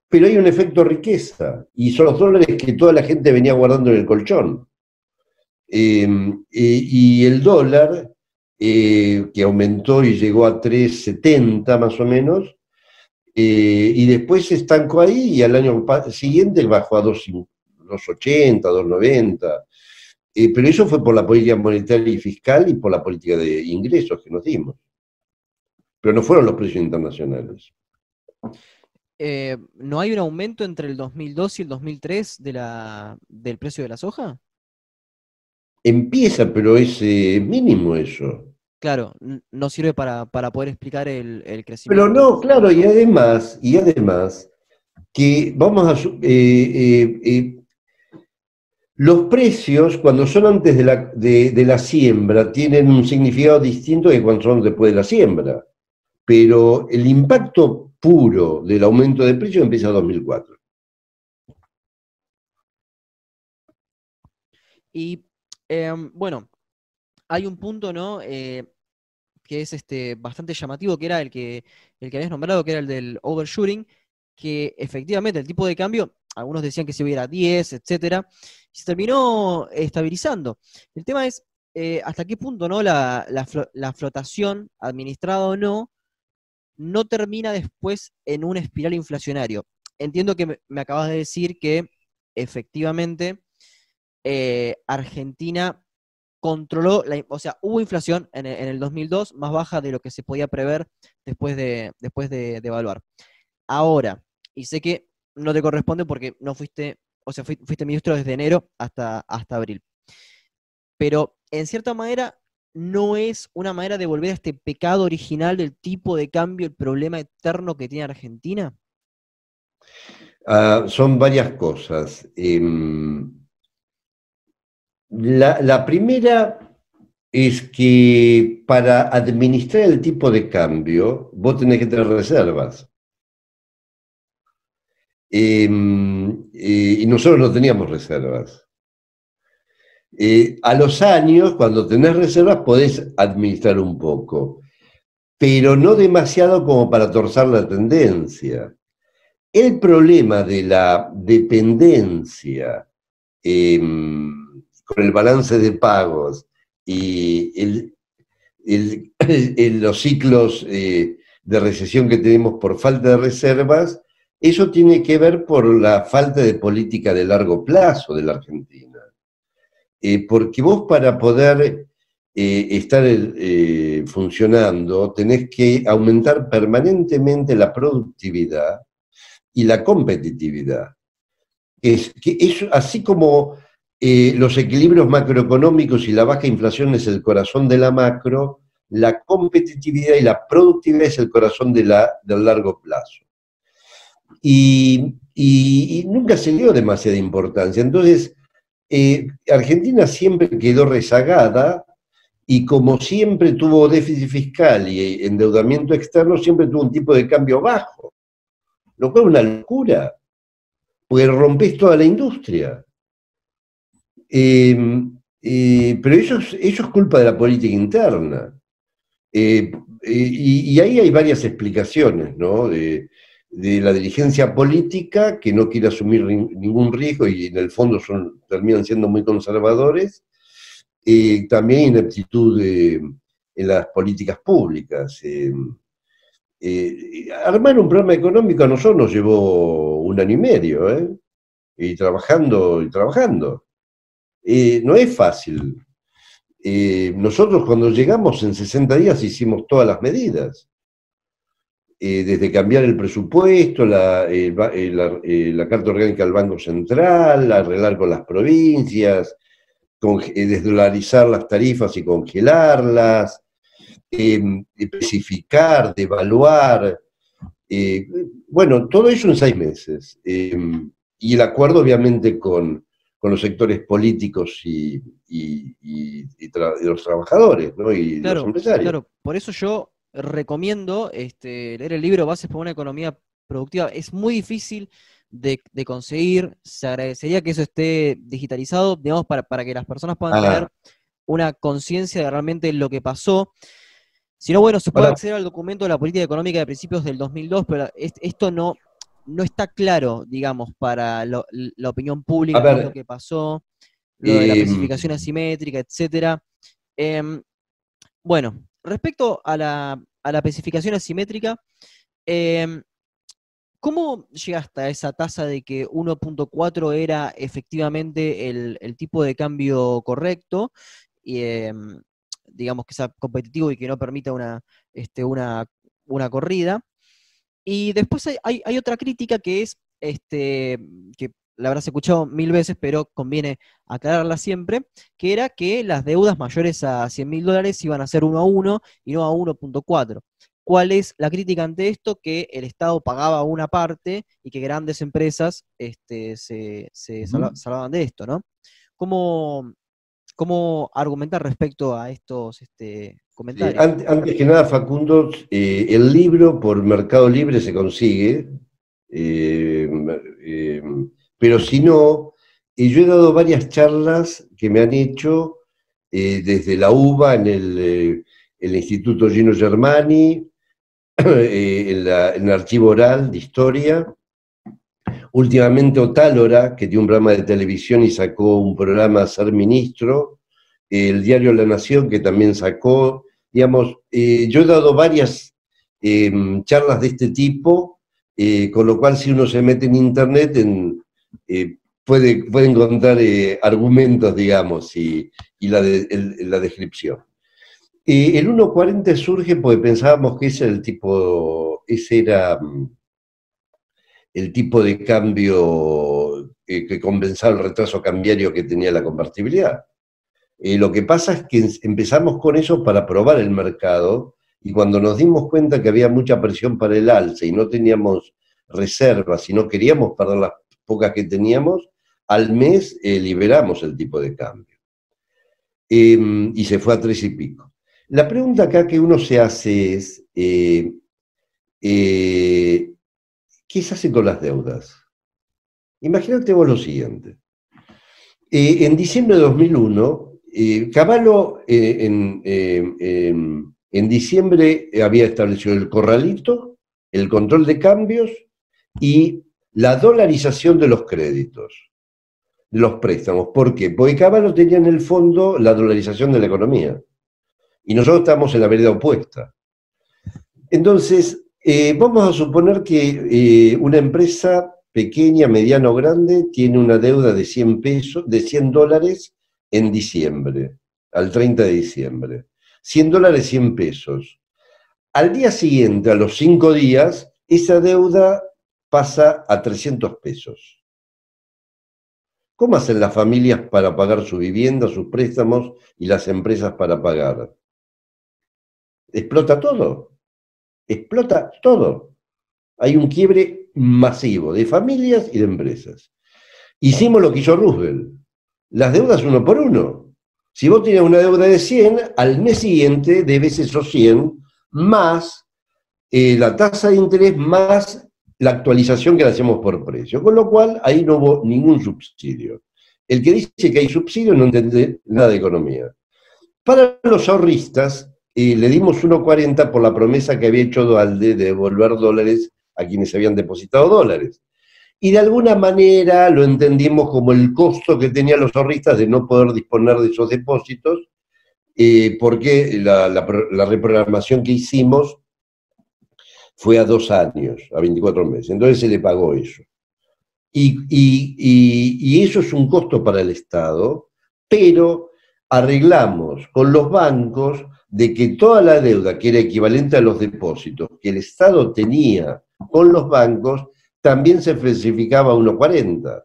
pero hay un efecto riqueza, y son los dólares que toda la gente venía guardando en el colchón. Em, eh, y el dólar eh, que aumentó y llegó a 3,70 más o menos, eh, y después se estancó ahí y al año siguiente bajó a 2,80, 2,90. Eh, pero eso fue por la política monetaria y fiscal y por la política de ingresos que nos dimos. Pero no fueron los precios internacionales. ¿No hay un aumento entre el 2002 y el 2003 de la, del precio de la soja? Empieza, pero es mínimo eso. Claro, no sirve para, poder explicar el, crecimiento. Pero no, claro, y además, y además, que vamos a... Eh, eh, eh, los precios, cuando son antes de la, de, la, siembra, tienen un significado distinto que cuando son después de la siembra. Pero el impacto puro del aumento de precios empieza en 2004. Y em, bueno, hay un punto, ¿no? Eh, que es este, bastante llamativo, que era el que, el que habías nombrado, que era el del overshooting, que efectivamente el tipo de cambio, algunos decían que si hubiera 10, etcétera, se terminó estabilizando. El tema es eh, hasta qué punto ¿no? La, flotación, administrada o no, no termina después en un espiral inflacionario. Entiendo que me, acabas de decir que efectivamente eh, Argentina controló, la, o sea, hubo inflación en, el 2002 más baja de lo que se podía prever después de, después de, evaluar. Ahora, y sé que no te corresponde porque no fuiste, o sea, fuiste, ministro desde enero hasta, hasta abril. Pero en cierta manera no es una manera de volver a este pecado original del tipo de cambio, el problema eterno que tiene Argentina. Ah, son varias cosas. Em, la, primera es que para administrar el tipo de cambio, vos tenés que tener reservas. Em, eh, y nosotros no teníamos reservas. Eh, a los años, cuando tenés reservas, podés administrar un poco, pero no demasiado como para torzar la tendencia. El problema de la dependencia em, el balance de pagos y [clears throat] los ciclos eh, de recesión que tenemos por falta de reservas, eso tiene que ver por la falta de política de largo plazo de la Argentina. Eh, porque vos para poder eh, estar funcionando tenés que aumentar permanentemente la productividad y la competitividad. es que es así como eh, los equilibrios macroeconómicos y la baja inflación es el corazón de la macro, la competitividad y la productividad es el corazón de la, del largo plazo. Y, nunca se dio demasiada importancia. Entonces, eh, Argentina siempre quedó rezagada y como siempre tuvo déficit fiscal y endeudamiento externo, siempre tuvo un tipo de cambio bajo, lo cual es una locura, porque rompes toda la industria. Eh, eh, pero eso es, culpa de la política interna. Eh, y, ahí hay varias explicaciones, ¿no? De, la dirigencia política que no quiere asumir ningún riesgo y en el fondo son, terminan siendo muy conservadores, también ineptitud en las políticas públicas. armar un programa económico a nosotros nos llevó un año y medio, y trabajando y trabajando. No es fácil. Eh, nosotros cuando llegamos en 60 días hicimos todas las medidas, eh, desde cambiar el presupuesto, la, eh, carta orgánica del Banco Central, arreglar con las provincias, desdolarizar las tarifas y congelarlas, em, especificar, devaluar. bueno, todo eso en seis meses. Em, y el acuerdo obviamente con, con los sectores políticos y, los trabajadores ¿no? y los empresarios. Claro, por eso yo recomiendo este, leer el libro Bases para una economía productiva. Es muy difícil de, conseguir, se agradecería que eso esté digitalizado, digamos, para, para que las personas puedan ah. tener una conciencia de realmente lo que pasó. Si no, bueno, se puede acceder al documento de la política económica de principios del 2002, pero esto no, no está claro, digamos, para la opinión pública lo que pasó, lo de la em, especificación asimétrica, etcétera. Em, bueno, respecto a la, a la especificación asimétrica, em, ¿cómo llegaste a esa tasa de que 1.4 era efectivamente el, tipo de cambio correcto? Y, digamos que sea competitivo y que no permita una, este, una, una corrida. Y después hay, otra crítica que es, este, que la habrás escuchado mil veces, pero conviene aclararla siempre, que era que las deudas mayores a 100 mil dólares iban a ser 1 a 1 y no a 1.4. ¿Cuál es la crítica ante esto? Que el Estado pagaba una parte y que grandes empresas este, se, salvaban de esto, ¿no? ¿Cómo, ¿Cómo argumentar respecto a estos este, comentarios? antes, que nada, Facundo, eh, el libro por Mercado Libre se consigue, eh, eh, pero si no, yo he dado varias charlas que me han hecho desde la UBA en el, Instituto Gino Germani, [clears throat] en, en el archivo oral de historia, Últimamente Otálora, que tiene un programa de televisión y sacó un programa Ser Ministro, el diario La Nación, que también sacó, digamos, eh, yo he dado varias em, charlas de este tipo, eh, con lo cual si uno se mete en Internet eh, puede, puede, encontrar argumentos, digamos, y, la, la descripción. el 1.40 surge porque pensábamos que ese era el tipo, ese era mm, el tipo de cambio que compensaba el retraso cambiario que tenía la convertibilidad. Eh, lo que pasa es que empezamos con eso para probar el mercado y cuando nos dimos cuenta que había mucha presión para el alza y no teníamos reservas y no queríamos perder las pocas que teníamos, al mes eh, liberamos el tipo de cambio. Em, y se fue a tres y pico. La pregunta acá que uno se hace es, eh, ¿qué se hace con las deudas? Imagínate vos lo siguiente. En diciembre de 2001, eh, Caballo eh, en, en, diciembre había establecido el corralito, el control de cambios y la dolarización de los créditos, de los préstamos. ¿Por qué? Porque Caballo tenía en el fondo la dolarización de la economía y nosotros estamos en la vereda opuesta. Entonces, eh, vamos a suponer que eh, una empresa pequeña, mediana o grande tiene una deuda de 100 pesos, de 100 dólares en diciembre, al 30 de diciembre. 100 dólares, 100 pesos. Al día siguiente, a los 5 días, esa deuda pasa a 300 pesos. ¿Cómo hacen las familias para pagar su vivienda, sus préstamos y las empresas para pagar? Explota todo. Explota todo. Hay un quiebre masivo de familias y de empresas. Hicimos lo que hizo Roosevelt. Las deudas uno por uno. Si vos tienes una deuda de 100, al mes siguiente debes esos 100 más eh, la tasa de interés más la actualización que le hacemos por precio. Con lo cual, ahí no hubo ningún subsidio. El que dice que hay subsidio no entiende nada de economía. Para los ahorristas, eh, le dimos 1,40 por la promesa que había hecho Dualde de devolver dólares a quienes habían depositado dólares. Y de alguna manera lo entendimos como el costo que tenían los ahorristas de no poder disponer de esos depósitos, eh, porque la, la reprogramación que hicimos fue a dos años, a 24 meses. Entonces se le pagó eso. Y, eso es un costo para el Estado, pero arreglamos con los bancos de que toda la deuda que era equivalente a los depósitos que el Estado tenía con los bancos también se falsificaba a 1,40.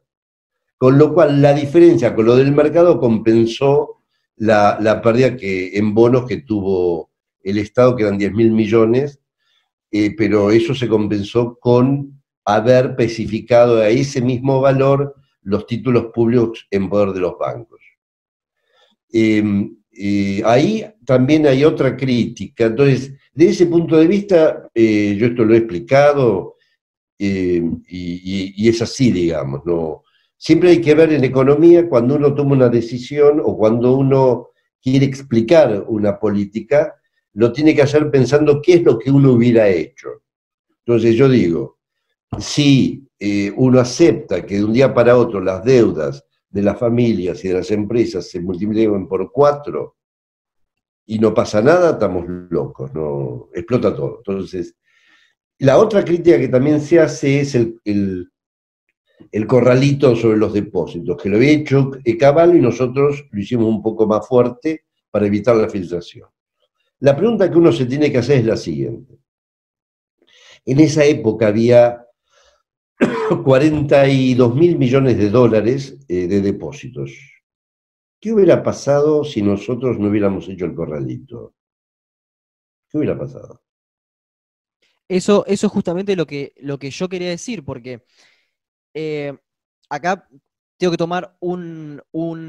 Con lo cual la diferencia con lo del mercado compensó la, la pérdida que, en bonos que tuvo el Estado, que eran 10 mil millones, eh, pero eso se compensó con haber especificado a ese mismo valor los títulos públicos en poder de los bancos. Em, ahí también hay otra crítica. Entonces, de ese punto de vista, eh, yo esto lo he explicado em, y, es así, digamos. ¿no? Siempre hay que ver en economía cuando uno toma una decisión o cuando uno quiere explicar una política, lo tiene que hacer pensando qué es lo que uno hubiera hecho. Entonces yo digo, si eh, uno acepta que de un día para otro las deudas de las familias y de las empresas se multipliquen por cuatro y no pasa nada, estamos locos, no explota todo. Entonces, la otra crítica que también se hace es el, corralito sobre los depósitos, que lo había hecho Caballo y nosotros lo hicimos un poco más fuerte para evitar la filtración. La pregunta que uno se tiene que hacer es la siguiente. En esa época había [coughs] 42 mil millones de dólares eh, de depósitos. ¿Qué hubiera pasado si nosotros no hubiéramos hecho el corralito? ¿Qué hubiera pasado? Eso, eso es justamente lo que, lo que yo quería decir, porque eh, acá tengo que tomar un,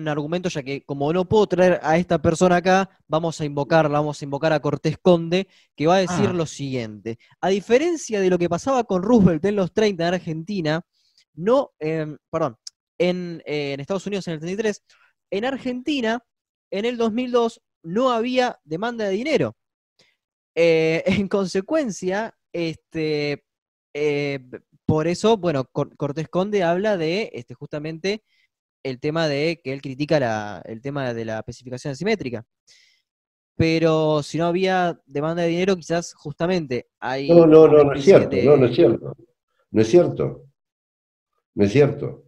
argumento, ya que como no puedo traer a esta persona acá, vamos a invocarla, vamos a invocar a Cortés Conde, que va a decir ah. lo siguiente. A diferencia de lo que pasaba con Roosevelt en los 30 en Argentina, no, em, perdón, en, en, Estados Unidos en el 33, en Argentina, en el 2002, no había demanda de dinero. Eh, [laughs] en consecuencia, este, eh, por eso, bueno, Cortés Conde habla de este, justamente el tema de que él critica el tema de la especificación asimétrica. Pero si no había demanda de dinero, quizás justamente hay. No, no, no, no es cierto. No, no es cierto. No es cierto. No es cierto.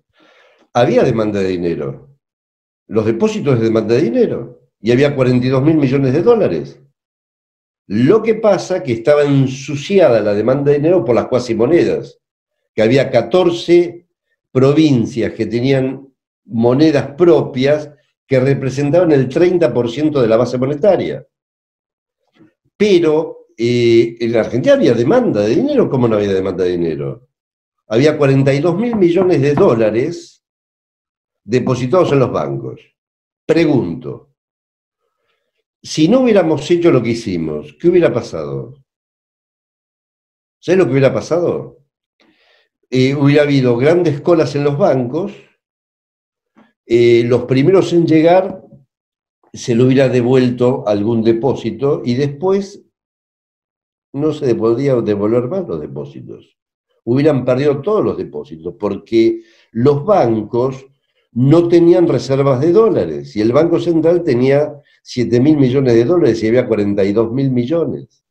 Había demanda de dinero. Los depósitos de demanda de dinero. Y había 42 mil millones de dólares. Lo que pasa que estaba ensuciada la demanda de dinero por las cuasimonedas que había 14 provincias que tenían monedas propias que representaban el 30% de la base monetaria. Pero eh, en la Argentina había demanda de dinero, ¿cómo no había demanda de dinero? Había 42 mil millones de dólares depositados en los bancos. Pregunto, si no hubiéramos hecho lo que hicimos, ¿qué hubiera pasado? ¿Sabes lo que hubiera pasado? Eh, hubiera habido grandes colas en los bancos, eh, los primeros en llegar se le hubiera devuelto algún depósito y después no se podía devolver más los depósitos. Hubieran perdido todos los depósitos porque los bancos no tenían reservas de dólares y el Banco Central tenía 7 mil millones de dólares y había 42 mil millones.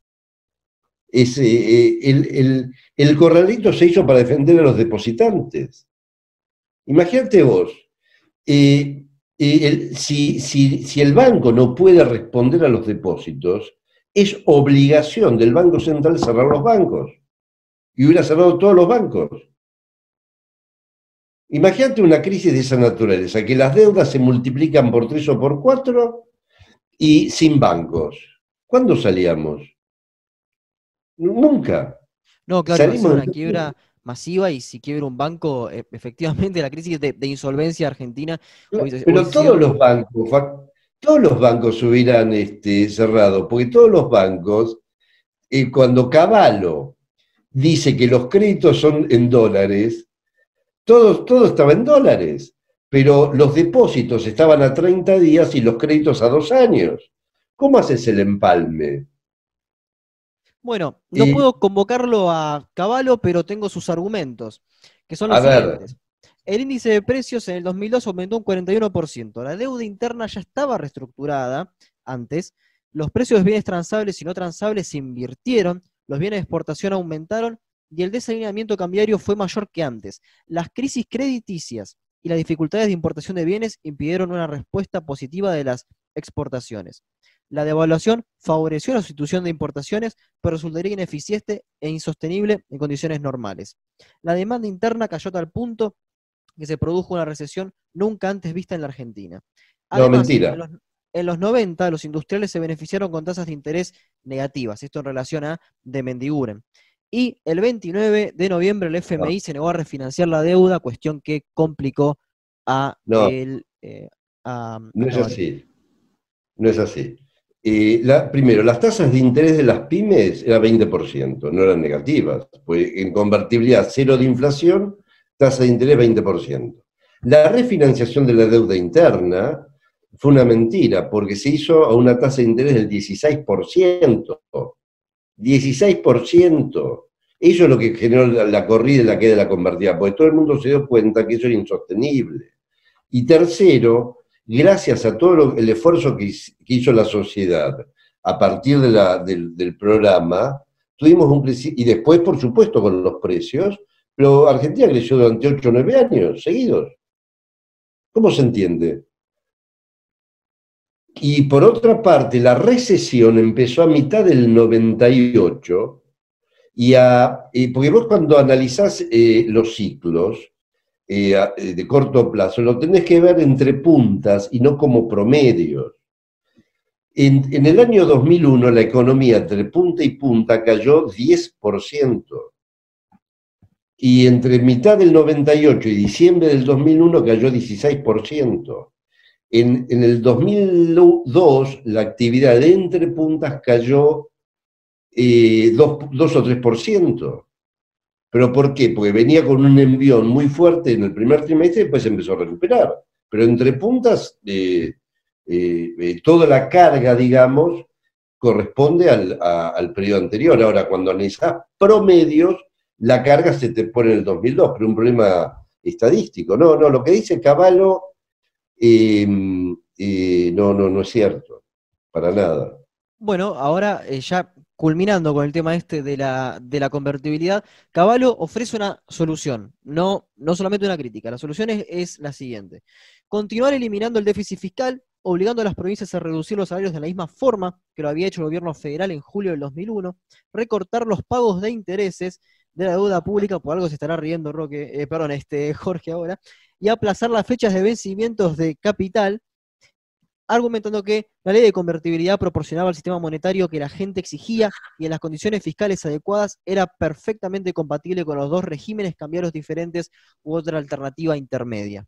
Ese, eh, el, el corralito se hizo para defender a los depositantes. Imagínate vos, eh, eh, si, el banco no puede responder a los depósitos, es obligación del Banco Central cerrar los bancos. Y hubiera cerrado todos los bancos. Imagínate una crisis de esa naturaleza, que las deudas se multiplican por tres o por cuatro y sin bancos. ¿Cuándo salíamos? Nunca. No, claro, es una quiebra masiva y si quiebra un banco, e, efectivamente la crisis de, insolvencia argentina. pero todos los bancos, todos los bancos hubieran este, cerrado, porque todos los bancos, eh, cuando Caballo dice que los créditos son en dólares, todo, todo estaba en dólares, pero los depósitos estaban a 30 días y los créditos a dos años. ¿Cómo haces el empalme? Bueno, no puedo convocarlo a Caballo, pero tengo sus argumentos, que son los siguientes. El índice de precios en el 2002 aumentó un 41%. La deuda interna ya estaba reestructurada antes. Los precios de bienes transables y no transables se invirtieron. Los bienes de exportación aumentaron y el desalineamiento cambiario fue mayor que antes. Las crisis crediticias y las dificultades de importación de bienes impidieron una respuesta positiva de las exportaciones. La devaluación favoreció la sustitución de importaciones, pero resultaría ineficiente e insostenible en condiciones normales. La demanda interna cayó a tal punto que se produjo una recesión nunca antes vista en la Argentina. no, mentira. En los, 90, los industriales se beneficiaron con tasas de interés negativas, esto en relación a de Mendiguren. Y el 29 de noviembre el FMI se negó a refinanciar la deuda, cuestión que complicó a el... Eh, no es así. No es así. Eh, primero, las tasas de interés de las pymes eran 20%, no eran negativas, pues en convertibilidad cero de inflación tasa de interés 20%. La refinanciación de la deuda interna fue una mentira, porque se hizo a una tasa de interés del 16%. 16%. Eso es lo que generó la, corrida y la queda de la convertida, porque todo el mundo se dio cuenta que eso era insostenible. Y tercero, gracias a todo el esfuerzo que, hizo la sociedad a partir del, programa, tuvimos un y después, por supuesto, con los precios, pero Argentina creció durante 8 o 9 años seguidos. ¿Cómo se entiende? Y por otra parte, la recesión empezó a mitad del 98, y, a, porque vos cuando analizás eh, los ciclos eh, eh, de corto plazo, lo tenés que ver entre puntas y no como promedios. En, en el año 2001 la economía entre punta y punta cayó 10% y entre mitad del 98 y diciembre del 2001 cayó 16%. En, el 2002 la actividad de entre puntas cayó eh, 2, o 3%. ¿Pero por qué? Porque venía con un envión muy fuerte en el primer trimestre y después empezó a recuperar. Pero entre puntas, eh, eh, eh, toda la carga, digamos, corresponde al, al periodo anterior. Ahora, cuando analizás promedios, la carga se te pone en el 2002, pero un problema estadístico. No, no, lo que dice Caballo em, eh, no, no, no es cierto, para nada. Bueno, ahora eh, ya culminando con el tema este de la, de la convertibilidad, Caballo ofrece una solución, no, no solamente una crítica. La solución es, es la siguiente. Continuar eliminando el déficit fiscal, obligando a las provincias a reducir los salarios de la misma forma que lo había hecho el gobierno federal en julio del 2001, recortar los pagos de intereses de la deuda pública, por algo se estará riendo Roque, eh, perdón, este, [laughs] Jorge ahora, y aplazar las fechas de vencimientos de capital, argumentando que la ley de convertibilidad proporcionaba al sistema monetario que la gente exigía y en las condiciones fiscales adecuadas era perfectamente compatible con los dos regímenes cambiarios diferentes u otra alternativa intermedia.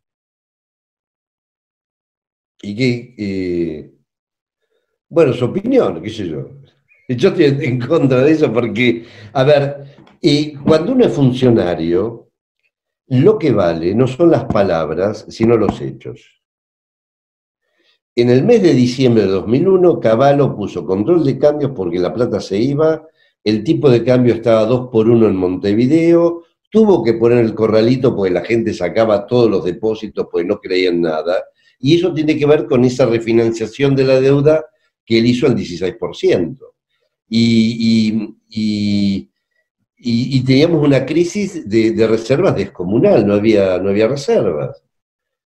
Y que, eh, bueno, su opinión, qué sé yo. [laughs] Yo estoy en contra de eso porque, a ver, y cuando uno es funcionario, lo que vale no son las palabras, sino los hechos. En el mes de diciembre de 2001, Caballo puso control de cambios porque la plata se iba, el tipo de cambio estaba 2 por 1 en Montevideo, tuvo que poner el corralito porque la gente sacaba todos los depósitos porque no creían nada, y eso tiene que ver con esa refinanciación de la deuda que él hizo al 16%. Y, y y, teníamos una crisis de, reservas descomunal, no había, no había reservas.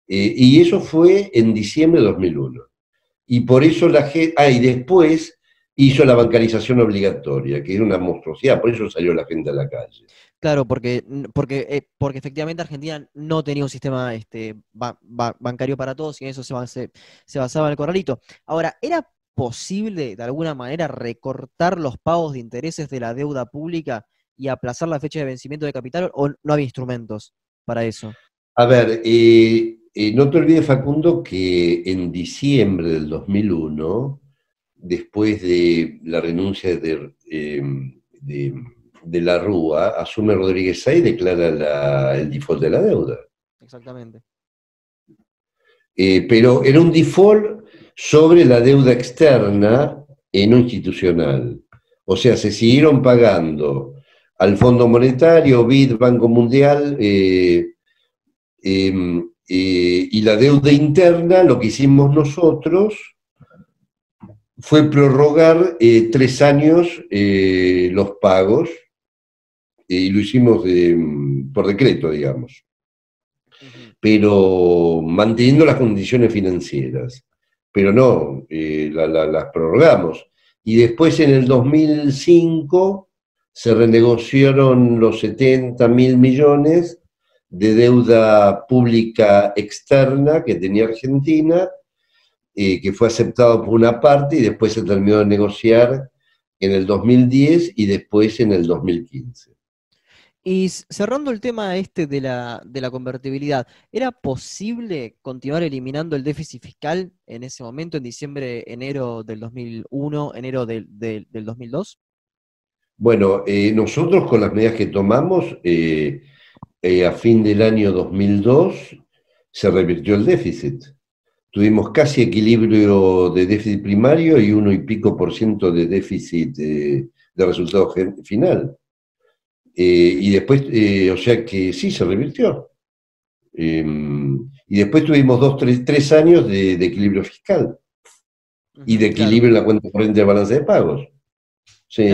Eh, y eso fue en diciembre de 2001. Y por eso la gente, ah, y después hizo la bancarización obligatoria, que era una monstruosidad, por eso salió la gente a la calle. Claro, porque, porque, eh, porque efectivamente Argentina no tenía un sistema este, bancario para todos y en eso se, se, basaba en el corralito. Ahora, ¿era posible de alguna manera recortar los pagos de intereses de la deuda pública y aplazar la fecha de vencimiento de capital o no había instrumentos para eso? A ver, eh, eh, no te olvides, Facundo, que en diciembre del 2001, después de la renuncia de, de de la Rúa, asume Rodríguez Sá y declara el default de la deuda. Exactamente. Eh, pero era un default sobre la deuda externa y no institucional. O sea, se siguieron pagando al Fondo Monetario, BID, Banco Mundial, eh, em, eh, y la deuda interna, lo que hicimos nosotros fue prorrogar tres años los pagos y lo hicimos por decreto, digamos, pero manteniendo las condiciones financieras, pero no, eh, las prorrogamos. Y después en el 2005 se renegociaron los 70 mil millones de deuda pública externa que tenía Argentina, eh, que fue aceptado por una parte y después se terminó de negociar en el 2010 y después en el 2015. Y cerrando el tema este de la, de la convertibilidad, ¿era posible continuar eliminando el déficit fiscal en ese momento, en diciembre, enero del 2001, enero del, 2002? Bueno, eh, nosotros con las medidas que tomamos, eh, eh, a fin del año 2002 se revirtió el déficit. Tuvimos casi equilibrio de déficit primario y uno y pico por ciento de déficit de resultado final. Eh, y después, eh, o sea que sí, se revirtió. Em, y después tuvimos dos, tres, tres años de, equilibrio fiscal y de equilibrio en la cuenta corriente de balance de pagos. Sí.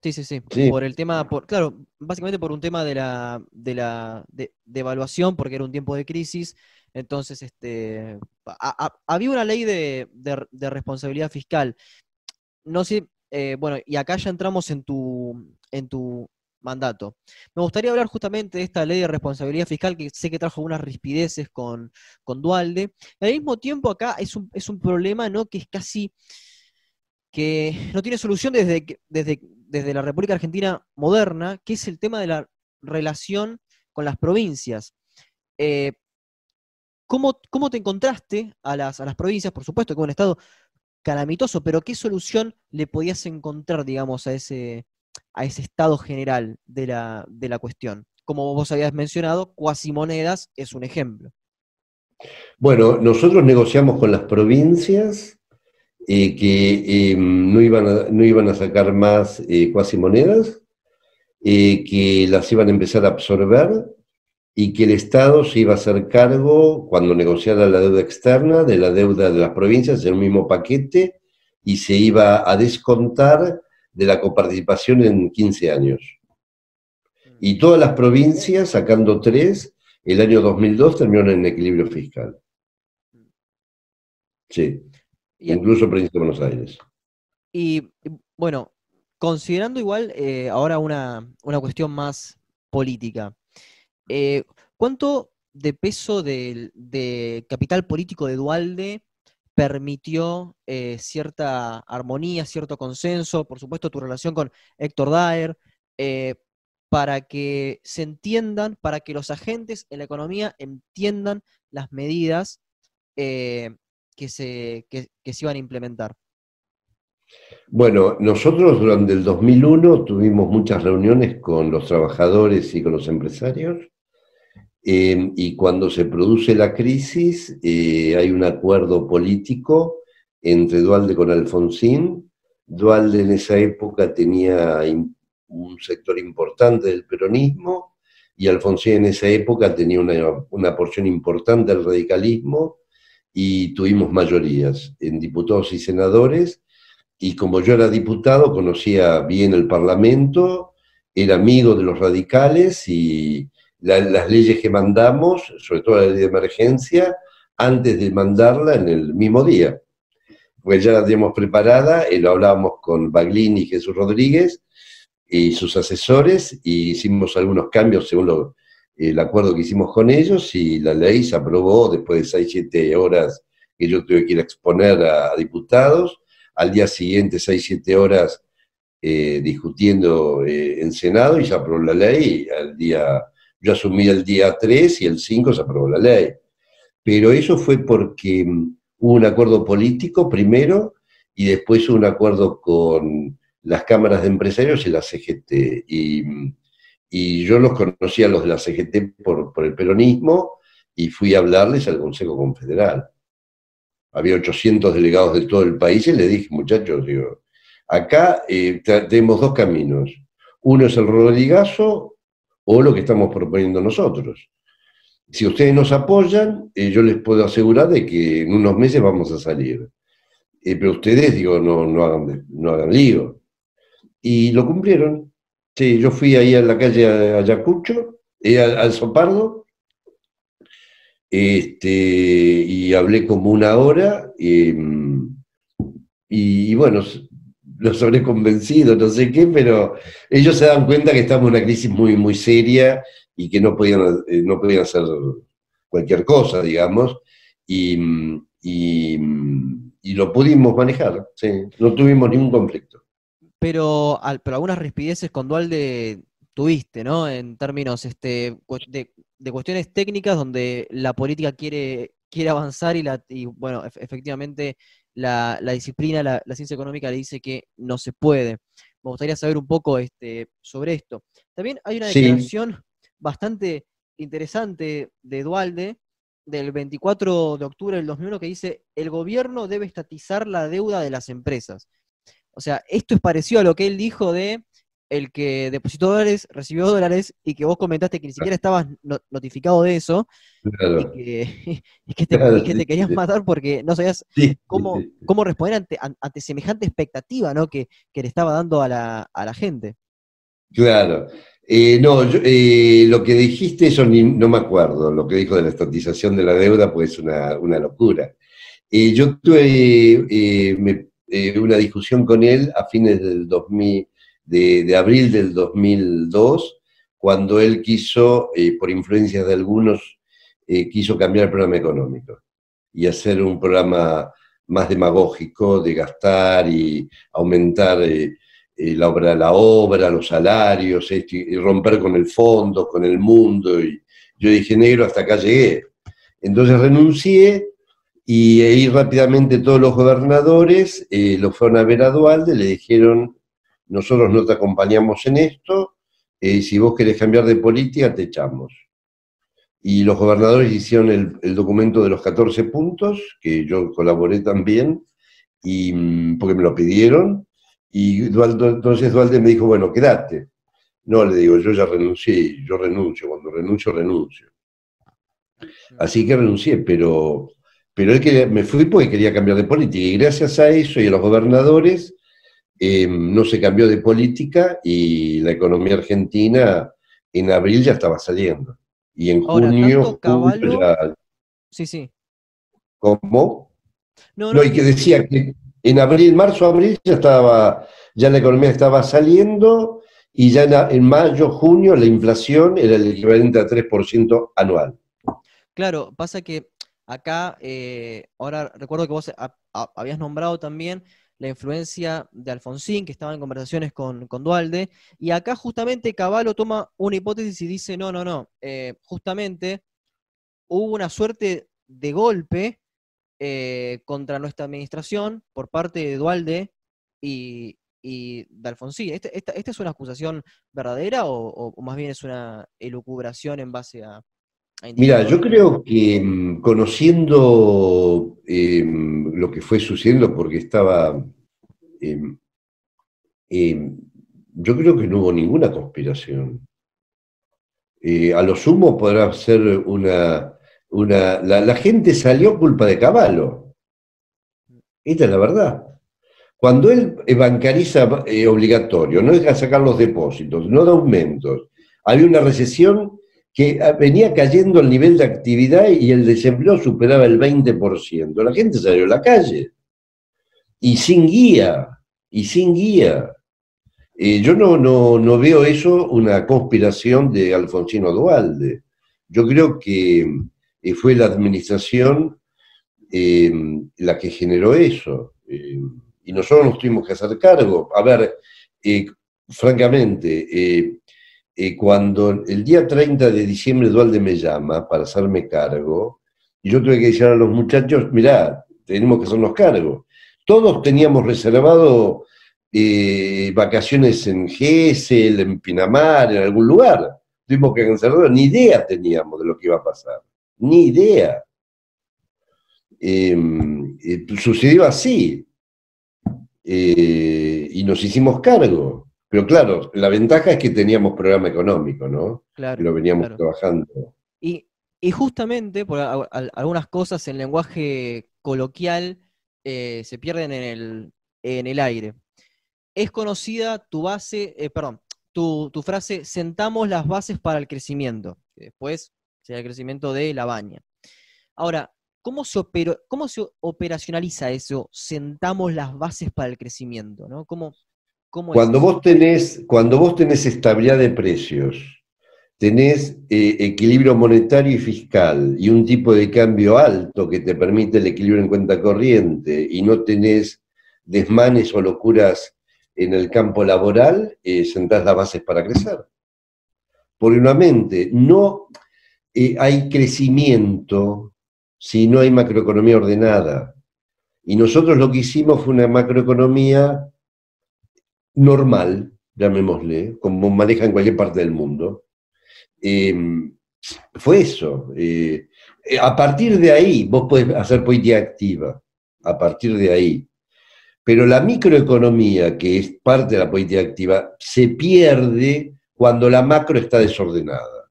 Sí, sí, sí, Por el tema, por, claro, básicamente por un tema de la, de la de, evaluación, porque era un tiempo de crisis. Entonces, este, había una ley de, de, responsabilidad fiscal. No sé, eh, bueno, y acá ya entramos en tu, en tu mandato. Me gustaría hablar justamente de esta ley de responsabilidad fiscal que sé que trajo algunas rispideces con, con Dualde. Al mismo tiempo acá es un, es un problema ¿no? que es casi que no tiene solución desde, desde, desde la República Argentina moderna, que es el tema de la relación con las provincias. Eh, ¿cómo, te encontraste a las, a las provincias? Por supuesto que un estado calamitoso, pero ¿qué solución le podías encontrar, digamos, a ese, a ese estado general de la, de la cuestión. Como vos habías mencionado, cuasimonedas es un ejemplo. Bueno, nosotros negociamos con las provincias eh, que em, no, iban a, no iban a sacar más eh, cuasimonedas, eh, que las iban a empezar a absorber y que el Estado se iba a hacer cargo, cuando negociara la deuda externa, de la deuda de las provincias en el mismo paquete y se iba a descontar de la coparticipación en 15 años. Y todas las provincias, sacando tres, el año 2002 terminaron en equilibrio fiscal. Sí, incluso Provincia de Buenos Aires. Y bueno, considerando igual eh, ahora una, cuestión más política, eh, ¿cuánto de peso de capital político de Dualde permitió eh, cierta armonía, cierto consenso, por supuesto tu relación con Héctor Daer, eh, para que se entiendan, para que los agentes en la economía entiendan las medidas eh, que, se, que, se iban a implementar. Bueno, nosotros durante el 2001 tuvimos muchas reuniones con los trabajadores y con los empresarios Em, y cuando se produce la crisis, eh, hay un acuerdo político entre Dualde con Alfonsín. Dualde en esa época tenía un sector importante del peronismo y Alfonsín en esa época tenía una, una porción importante del radicalismo y tuvimos mayorías en diputados y senadores. Y como yo era diputado, conocía bien el Parlamento, era amigo de los radicales y, las leyes que mandamos, sobre todo la ley de emergencia, antes de mandarla en el mismo día. Porque ya la teníamos preparada, y lo hablábamos con Baglini y Jesús Rodríguez, y sus asesores y hicimos algunos cambios según el acuerdo que hicimos con ellos y la ley se aprobó después de 6, 7 horas que yo tuve que ir a exponer a, diputados, al día siguiente 6, 7 horas eh, discutiendo eh, en Senado y se aprobó la ley, al día, yo asumí el día 3 y el 5 se aprobó la ley. Pero eso fue porque mm, hubo un acuerdo político primero y después hubo un acuerdo con las cámaras de empresarios y la CGT. Y, y yo los conocí a los de la CGT por, por, el peronismo y fui a hablarles al Consejo Confederal. Había 800 delegados de todo el país y le dije, muchachos, digo, acá eh, tenemos dos caminos. Uno es el Rodrigazo o lo que estamos proponiendo nosotros. Si ustedes nos apoyan, eh, yo les puedo asegurar de que en unos meses vamos a salir. Eh, pero ustedes, digo, no, no, hagan, no hagan lío. Y lo cumplieron. Sí, yo fui ahí a la calle Ayacucho, eh, al, Sopardo, este, y hablé como una hora, em, y, bueno, los habré convencido, no sé qué, pero ellos se dan cuenta que estamos en una crisis muy, muy seria y que no podían, eh, no podían hacer cualquier cosa, digamos, y, y lo pudimos manejar, sí, no tuvimos ningún conflicto pero, pero algunas rispideces con Dualde tuviste, ¿no? En términos este, de, cuestiones técnicas donde la política quiere, quiere avanzar y, la, bueno, efectivamente la, disciplina, la, ciencia económica le dice que no se puede. Me gustaría saber un poco este, sobre esto. También hay una declaración bastante interesante de Dualde del 24 de octubre del 2001 que dice, el gobierno debe estatizar la deuda de las empresas. O sea, esto es parecido a lo que él dijo de el que depositó dólares, recibió dólares, y que vos comentaste que ni siquiera estabas notificado de eso, y, [laughs] que, te, querías matar porque no sabías cómo, cómo responder ante, ante, semejante expectativa ¿no? que, le estaba dando a la, a la gente. Claro. Eh, no, eh, lo que dijiste, eso no me acuerdo, lo que dijo de la estatización de la deuda, pues es una, locura. Eh, yo tuve, me eh, una discusión con él a fines del 2000, de, abril del 2002, cuando él quiso, eh, por influencia de algunos, eh, quiso cambiar el programa económico y hacer un programa más demagógico de gastar y aumentar la, obra, la obra, los salarios, y romper con el fondo, con el mundo. Y yo dije, negro, hasta acá llegué. Entonces renuncié y ahí rápidamente todos los gobernadores eh, lo fueron a ver a Dualde, le dijeron, nosotros no te acompañamos en esto, eh, si vos querés cambiar de política, te echamos. Y los gobernadores hicieron el, documento de los 14 puntos, que yo colaboré también, y, mm, porque me lo pidieron, y entonces Dualde me dijo, bueno, quédate. No, le digo, yo ya renuncié, yo renuncio, cuando renuncio, renuncio. Así que renuncié, pero pero él que me fui porque quería cambiar de política y gracias a eso y a los gobernadores em, no se cambió de política y la economía argentina en abril ya estaba saliendo. Y en junio, ya... Sí, sí. ¿Cómo? No, no, y que decía que en abril, marzo, abril ya estaba, ya la economía estaba saliendo y ya en mayo, junio la inflación era el equivalente a 3% anual. Claro, pasa que Acá, eh, ahora recuerdo que vos habías nombrado también la influencia de Alfonsín, que estaba en conversaciones con, Dualde, y acá justamente Caballo toma una hipótesis y dice, no, no, no, eh, justamente hubo una suerte de golpe eh, contra nuestra administración por parte de Dualde y, de Alfonsín. ¿Esta, esta, es una acusación verdadera o, más bien es una elucubración en base a, Mira, yo creo que mm, conociendo em, lo que fue sucediendo, porque estaba, em, em, yo creo que no hubo ninguna conspiración. Eh, a lo sumo podrá ser una, una la, gente salió culpa de Caballo. Esta es la verdad. Cuando él bancariza eh, obligatorio, no deja sacar los depósitos, no da aumentos, había una recesión que ah, venía cayendo el nivel de actividad y el desempleo superaba el 20%. La gente salió a la calle y sin guía, y sin guía. Eh, yo no, no, veo eso una conspiración de Alfonsino Dualde. Yo creo que eh, fue la administración eh, la que generó eso. y nosotros nos tuvimos que hacer cargo. A ver, francamente, cuando el día 30 de diciembre Dualde me llama para hacerme cargo, y yo tuve que decir a los muchachos, mirá, tenemos que hacernos cargo. Todos teníamos reservado eh, vacaciones en Gesell, en Pinamar, en algún lugar. Tuvimos que cancelar, ni idea teníamos de lo que iba a pasar, ni idea. Em, eh, sucedió así. Eh, y nos hicimos cargo. Pero claro, la ventaja es que teníamos programa económico, ¿no? Claro. lo veníamos trabajando. Y, justamente por algunas cosas en lenguaje coloquial se pierden en el, en el aire es conocida tu base, eh, perdón, tu, frase, sentamos las bases para el crecimiento, que después será el crecimiento de la baña. Ahora, ¿cómo se, cómo se operacionaliza eso? Sentamos las bases para el crecimiento, ¿no? ¿Cómo, cuando, vos tenés, cuando vos tenés estabilidad de precios, tenés eh, equilibrio monetario y fiscal y un tipo de cambio alto que te permite el equilibrio en cuenta corriente y no tenés desmanes o locuras en el campo laboral, eh, sentás las bases para crecer. Porque nuevamente, no eh, hay crecimiento si no hay macroeconomía ordenada. Y nosotros lo que hicimos fue una macroeconomía normal, llamémosle, como maneja en cualquier parte del mundo. Em, fue eso. Eh, a partir de ahí, vos podés hacer política activa. A partir de ahí. Pero la microeconomía, que es parte de la política activa, se pierde cuando la macro está desordenada.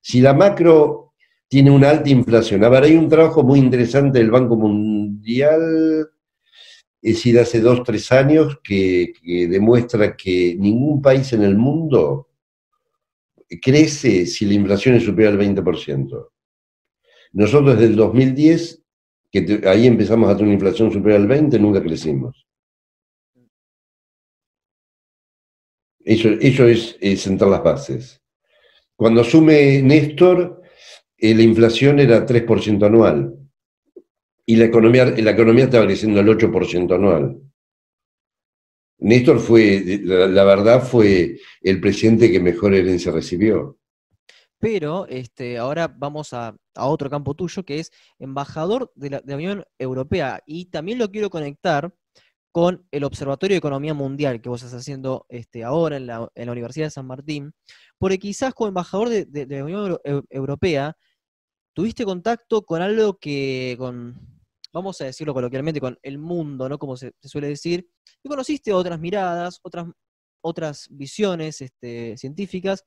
Si la macro tiene una alta inflación, a ver, hay un trabajo muy interesante del Banco Mundial, es decir, hace dos, tres años, que, demuestra que ningún país en el mundo crece si la inflación es superior al 20%. Nosotros desde el 2010 que ahí empezamos a tener una inflación superior al 20, nunca crecimos. Eso, es, sentar las bases. Cuando asume Néstor, eh, la inflación era 3% anual y la economía, la economía estaba creciendo al 8% anual. Néstor fue, la, verdad, fue el presidente que mejor herencia recibió. Pero este, ahora vamos a, otro campo tuyo, que es embajador de la, Unión Europea. Y también lo quiero conectar con el Observatorio de Economía Mundial que vos estás haciendo este, ahora en la, Universidad de San Martín, porque quizás como embajador de, la Unión Europea tuviste contacto con algo que, con, vamos a decirlo coloquialmente, con el mundo, ¿no? Como se, suele decir, y conociste otras miradas, otras, otras visiones este, científicas,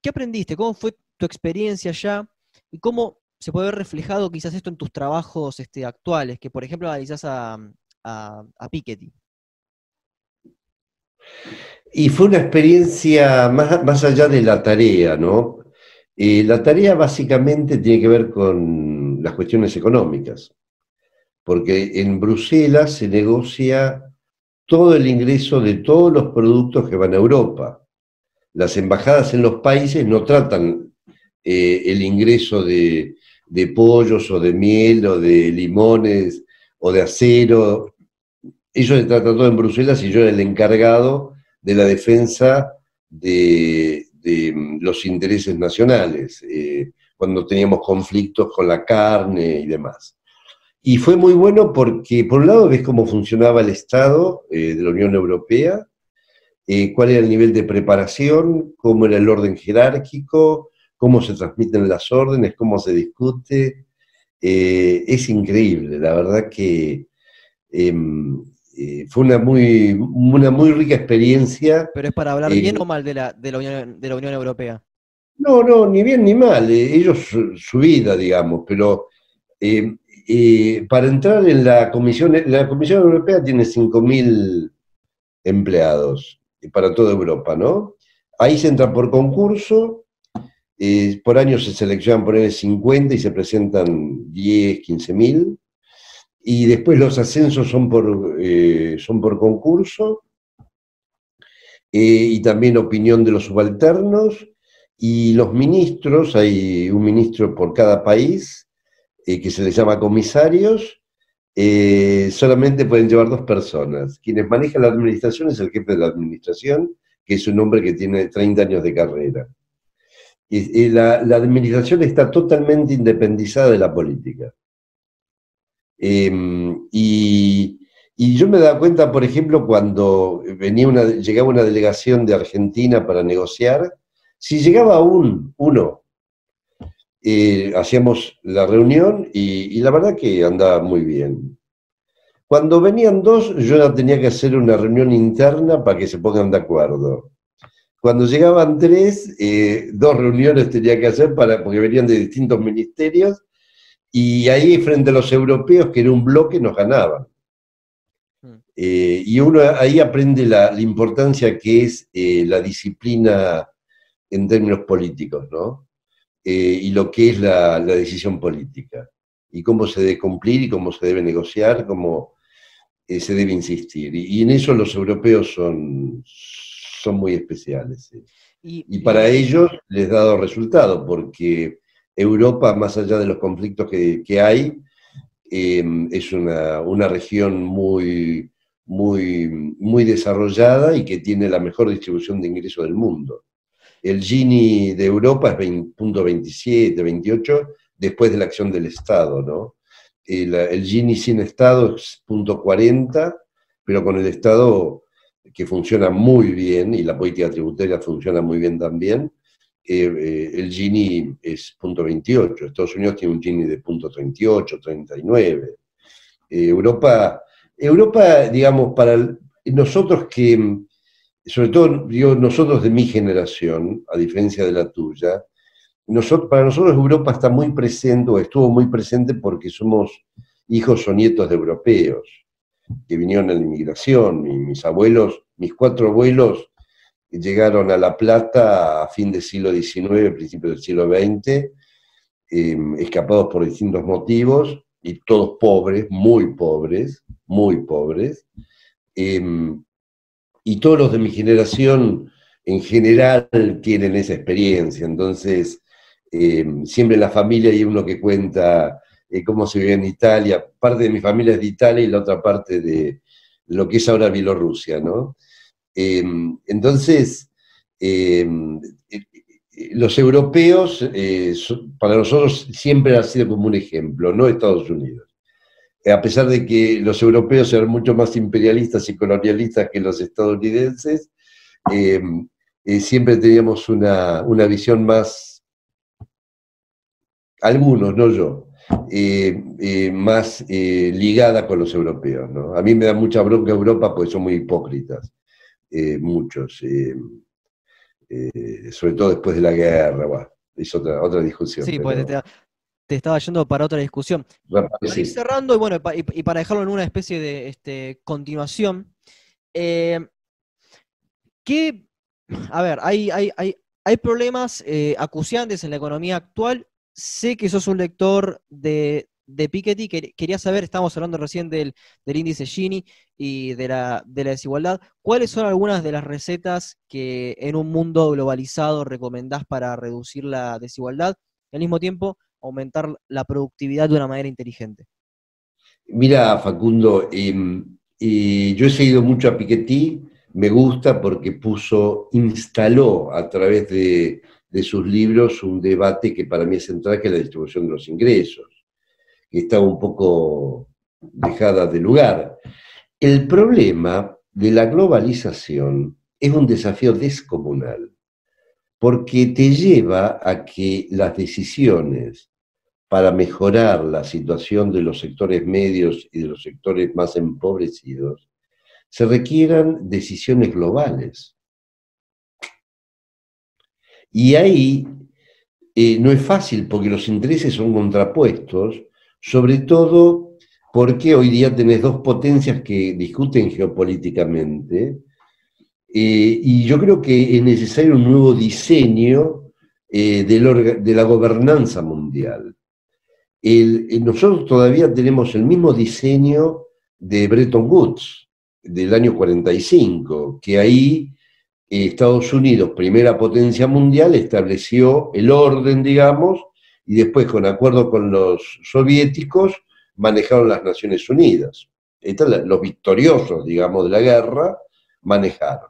¿Qué aprendiste? ¿Cómo fue tu experiencia allá? ¿Y cómo se puede ver reflejado quizás esto en tus trabajos este, actuales? Que por ejemplo analizás a, a, Piketty. Y fue una experiencia más, allá de la tarea, ¿no? La tarea básicamente tiene que ver con las cuestiones económicas, porque en Bruselas se negocia todo el ingreso de todos los productos que van a Europa las embajadas en los países no tratan eh, el ingreso de, pollos o de miel o de limones o de acero. Ellos se tratan todo en Bruselas y yo era el encargado de la defensa de, mm, los intereses nacionales, eh, cuando teníamos conflictos con la carne y demás. Y fue muy bueno porque, por un lado, ves cómo funcionaba el Estado eh, de la Unión Europea, eh, cuál era el nivel de preparación, cómo era el orden jerárquico, cómo se transmiten las órdenes, cómo se discute. Eh, es increíble, la verdad que em, eh, fue una muy, una muy rica experiencia. ¿Pero es para hablar bien o mal de la, de la, Unión, de la Unión Europea? No, no, ni bien ni mal, ellos su, vida, digamos, pero para entrar en la Comisión, la Comisión Europea tiene 5.000 empleados para toda Europa, ¿no? Ahí se entra por concurso, eh, por año se seleccionan poner 50 y se presentan 10, 15 mil, y después los ascensos son por, eh, son por concurso, y también opinión de los subalternos, y los ministros, hay un ministro por cada país, que se les llama comisarios, solamente pueden llevar dos personas. Quienes manejan la administración es el jefe de la administración, que es un hombre que tiene 30 años de carrera. Y, la, administración está totalmente independizada de la política. Em, y, y, yo me daba cuenta, por ejemplo, cuando venía una, llegaba una delegación de Argentina para negociar, si llegaba un, uno, eh, hacíamos la reunión y, la verdad que andaba muy bien. Cuando venían dos, yo tenía que hacer una reunión interna para que se pongan de acuerdo. Cuando llegaban tres, eh, dos reuniones tenía que hacer para, porque venían de distintos ministerios, y ahí frente a los europeos, que era un bloque, nos ganaban. Hmm. Eh, y uno ahí aprende la, importancia que es eh, la disciplina en términos políticos, ¿no? y lo que es la, decisión política, y cómo se debe cumplir, y cómo se debe negociar, cómo se debe insistir. y en eso los europeos son, son muy especiales. Y, para ellos les ha dado resultado, porque Europa, más allá de los conflictos que, hay, em, es una, región muy, muy, muy desarrollada y que tiene la mejor distribución de ingresos del mundo. El Gini de Europa es 20.27, 28, después de la acción del Estado, ¿no? El, el Gini sin Estado es punto 40, pero con el Estado que funciona muy bien y la política tributaria funciona muy bien también, eh, eh, el Gini es punto 28, Estados Unidos tiene un Gini de punto 38, 39. Eh, Europa, Europa, digamos, para nosotros que, sobre todo nosotros de mi generación, a diferencia de la tuya, para nosotros Europa está muy presente o estuvo muy presente porque somos hijos o nietos de europeos que vinieron en la inmigración. mis abuelos, mis cuatro abuelos llegaron a La Plata a fin del siglo XIX, principios del siglo XX, em, escapados por distintos motivos, y todos pobres, muy pobres, muy pobres. Em, y todos los de mi generación en general tienen esa experiencia. Entonces, em, siempre en la familia hay uno que cuenta eh, cómo se vive en Italia. Parte de mi familia es de Italia y la otra parte de lo que es ahora Bielorrusia, ¿no? Em, entonces, em, eh, los europeos, eh, para nosotros siempre han sido como un ejemplo, no Estados Unidos. A pesar de que los europeos eran mucho más imperialistas y colonialistas que los estadounidenses, em, siempre teníamos una, una visión más, algunos, no yo, eh, eh, más eh, ligada con los europeos. A mí me da mucha bronca Europa porque son muy hipócritas, muchos, sobre todo después de la guerra. es otra, otra discusión. Sí, pues te, estaba yendo para otra discusión. Para ir cerrando, y bueno, y, para dejarlo en una especie de este, continuación, ¿qué, a ver, hay, hay, hay, hay problemas acuciantes en la economía actual sé que sos un lector de, de Piketty, quería saber, estamos hablando recién del, índice Gini y de la, desigualdad, ¿cuáles son algunas de las recetas que en un mundo globalizado recomendás para reducir la desigualdad y al mismo tiempo aumentar la productividad de una manera inteligente? Mira, Facundo, yo he seguido mucho a Piketty, me gusta porque puso, instaló a través de de sus libros un debate que para mí es central, que es la distribución de los ingresos, que está un poco dejada de lugar. El problema de la globalización es un desafío descomunal, porque te lleva a que las decisiones para mejorar la situación de los sectores medios y de los sectores más empobrecidos se requieran decisiones globales. Y ahí eh, no es fácil porque los intereses son contrapuestos, sobre todo porque hoy día tenés dos potencias que discuten geopolíticamente, eh, y yo creo que es necesario un nuevo diseño eh, de, la gobernanza mundial. nosotros todavía tenemos el mismo diseño de Bretton Woods del año 45, que ahí Estados Unidos, primera potencia mundial, estableció el orden, digamos, y después, con acuerdo con los soviéticos, manejaron las Naciones Unidas. los victoriosos, digamos, de la guerra manejaron.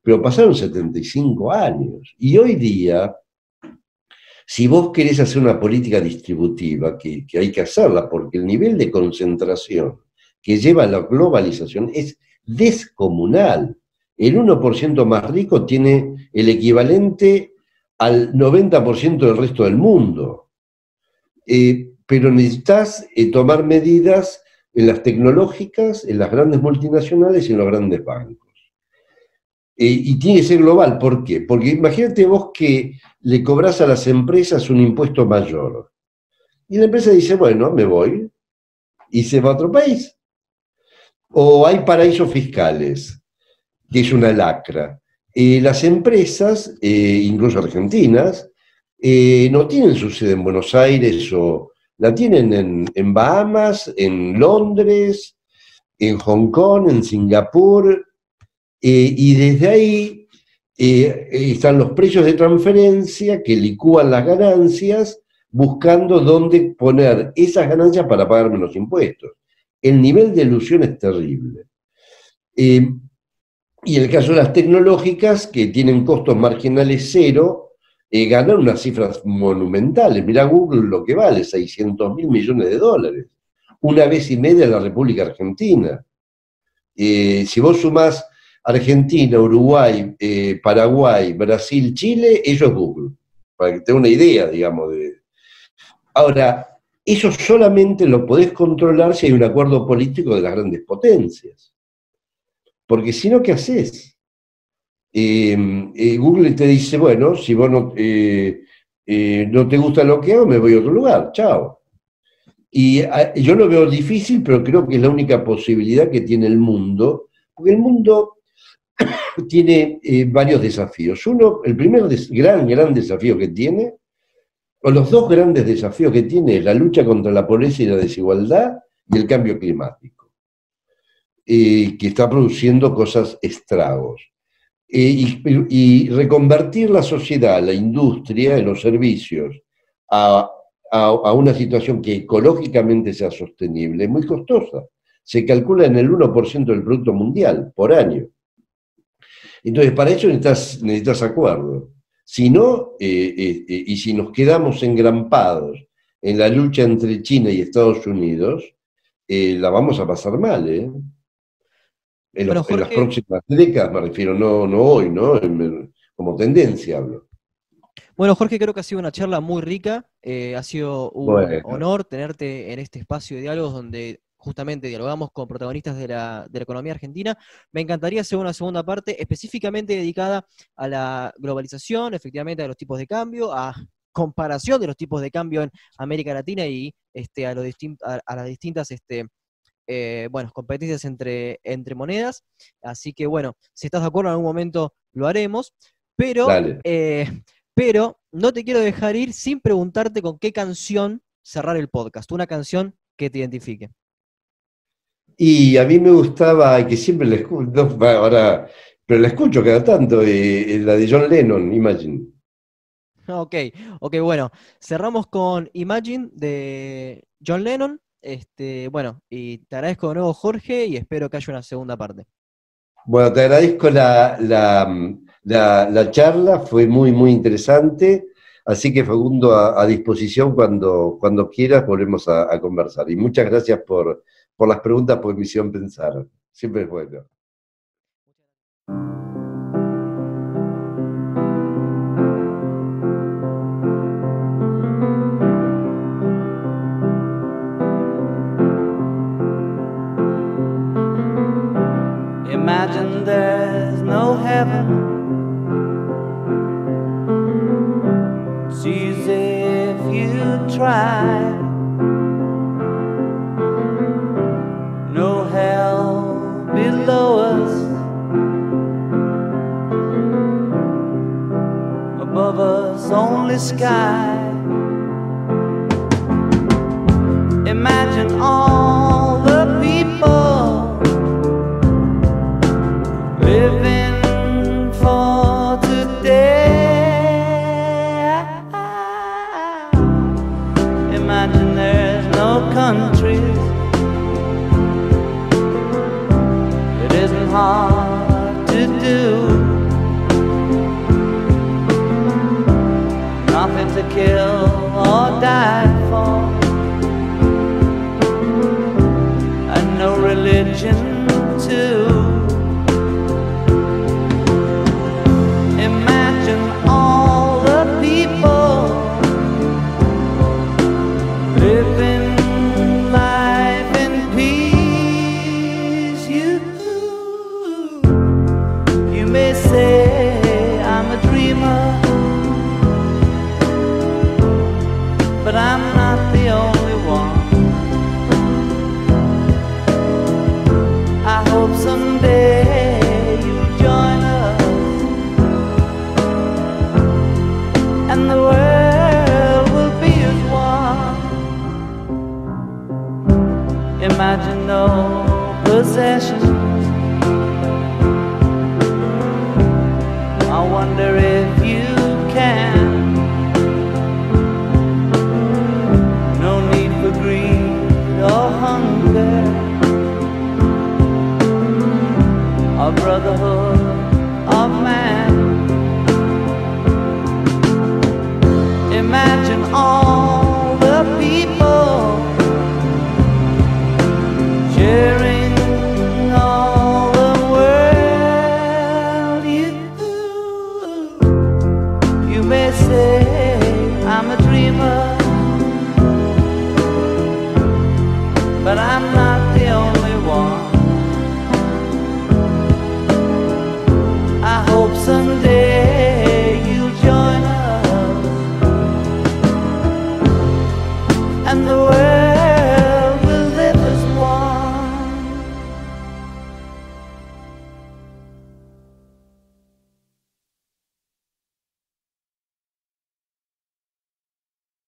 Pero pasaron 75 años y hoy día, si vos querés hacer una política distributiva, que, que hay que hacerla, porque el nivel de concentración que lleva a la globalización es descomunal. El 1% más rico tiene el equivalente al 90% del resto del mundo. Eh, pero necesitas eh, tomar medidas en las tecnológicas, en las grandes multinacionales y en los grandes bancos. Eh, y tiene que ser global, ¿por qué? Porque imagínate vos que le cobras a las empresas un impuesto mayor. Y la empresa dice, bueno, me voy, y se va a otro país. O hay paraísos fiscales, que es una lacra. las empresas, incluso argentinas, eh, no tienen su sede en Buenos Aires o la tienen en, Bahamas, en Londres, en Hong Kong, en Singapur, eh, y desde ahí eh, están los precios de transferencia que licúan las ganancias buscando dónde poner esas ganancias para pagar menos impuestos. El nivel de ilusión es terrible. y el caso de las tecnológicas, que tienen costos marginales cero, eh, ganar unas cifras monumentales. Mirá Google lo que vale, 600 mil millones de dólares. Una vez y media la República Argentina. Eh, si vos sumás Argentina, Uruguay, eh, Paraguay, Brasil, Chile, eso es Google. Para que tenga una idea, digamos. De... Ahora, eso solamente lo podés controlar si hay un acuerdo político de las grandes potencias. Porque si no, ¿qué haces? Em, eh, Google te dice, bueno, si vos no, eh, eh, no te gusta lo que hago, me voy a otro lugar, chao. Y ah, yo lo veo difícil, pero creo que es la única posibilidad que tiene el mundo, porque el mundo [coughs] tiene varios desafíos. Uno, el primer gran, gran desafío que tiene, o los dos grandes desafíos que tiene, es la lucha contra la pobreza y la desigualdad y el cambio climático, que está produciendo cosas estragos. Eh, y, reconvertir la sociedad, la industria, los servicios a, una situación que ecológicamente sea sostenible es muy costosa. Se calcula en el 1% del Producto Mundial por año. Entonces, para eso necesitas, necesitas acuerdo. Si no, eh, eh, y si nos quedamos engrampados en la lucha entre China y Estados Unidos, la vamos a pasar mal. ¿eh? En, las próximas décadas, me refiero, no, no hoy, ¿no? como tendencia hablo. Bueno, Jorge, creo que ha sido una charla muy rica. Eh, ha sido un honor tenerte en este espacio de diálogos donde justamente dialogamos con protagonistas de la, economía argentina. Me encantaría hacer una segunda parte específicamente dedicada a la globalización, efectivamente a los tipos de cambio, a comparación de los tipos de cambio en América Latina y este, a, los a, las distintas este, eh, bueno, competencias entre, entre monedas. Así que bueno, si estás de acuerdo en algún momento lo haremos. Pero, eh, pero no te quiero dejar ir sin preguntarte con qué canción cerrar el podcast. Una canción que te identifique. Y a mí me gustaba, que siempre la escucho, [laughs] ahora, pero la escucho cada tanto, la de John Lennon, Imagine. Ok, ok, bueno, cerramos con Imagine de John Lennon. Este, bueno, y te agradezco de nuevo, Jorge, y espero que haya una segunda parte. Bueno, te agradezco la, charla, fue muy, muy interesante. Así que Facundo, a, disposición cuando, cuando quieras volvemos a, conversar. Y muchas gracias por, por las preguntas, por mi misión pensar. Siempre es bueno. Heaven. It's easy if you try. No hell below us. Above us, only sky. Imagine all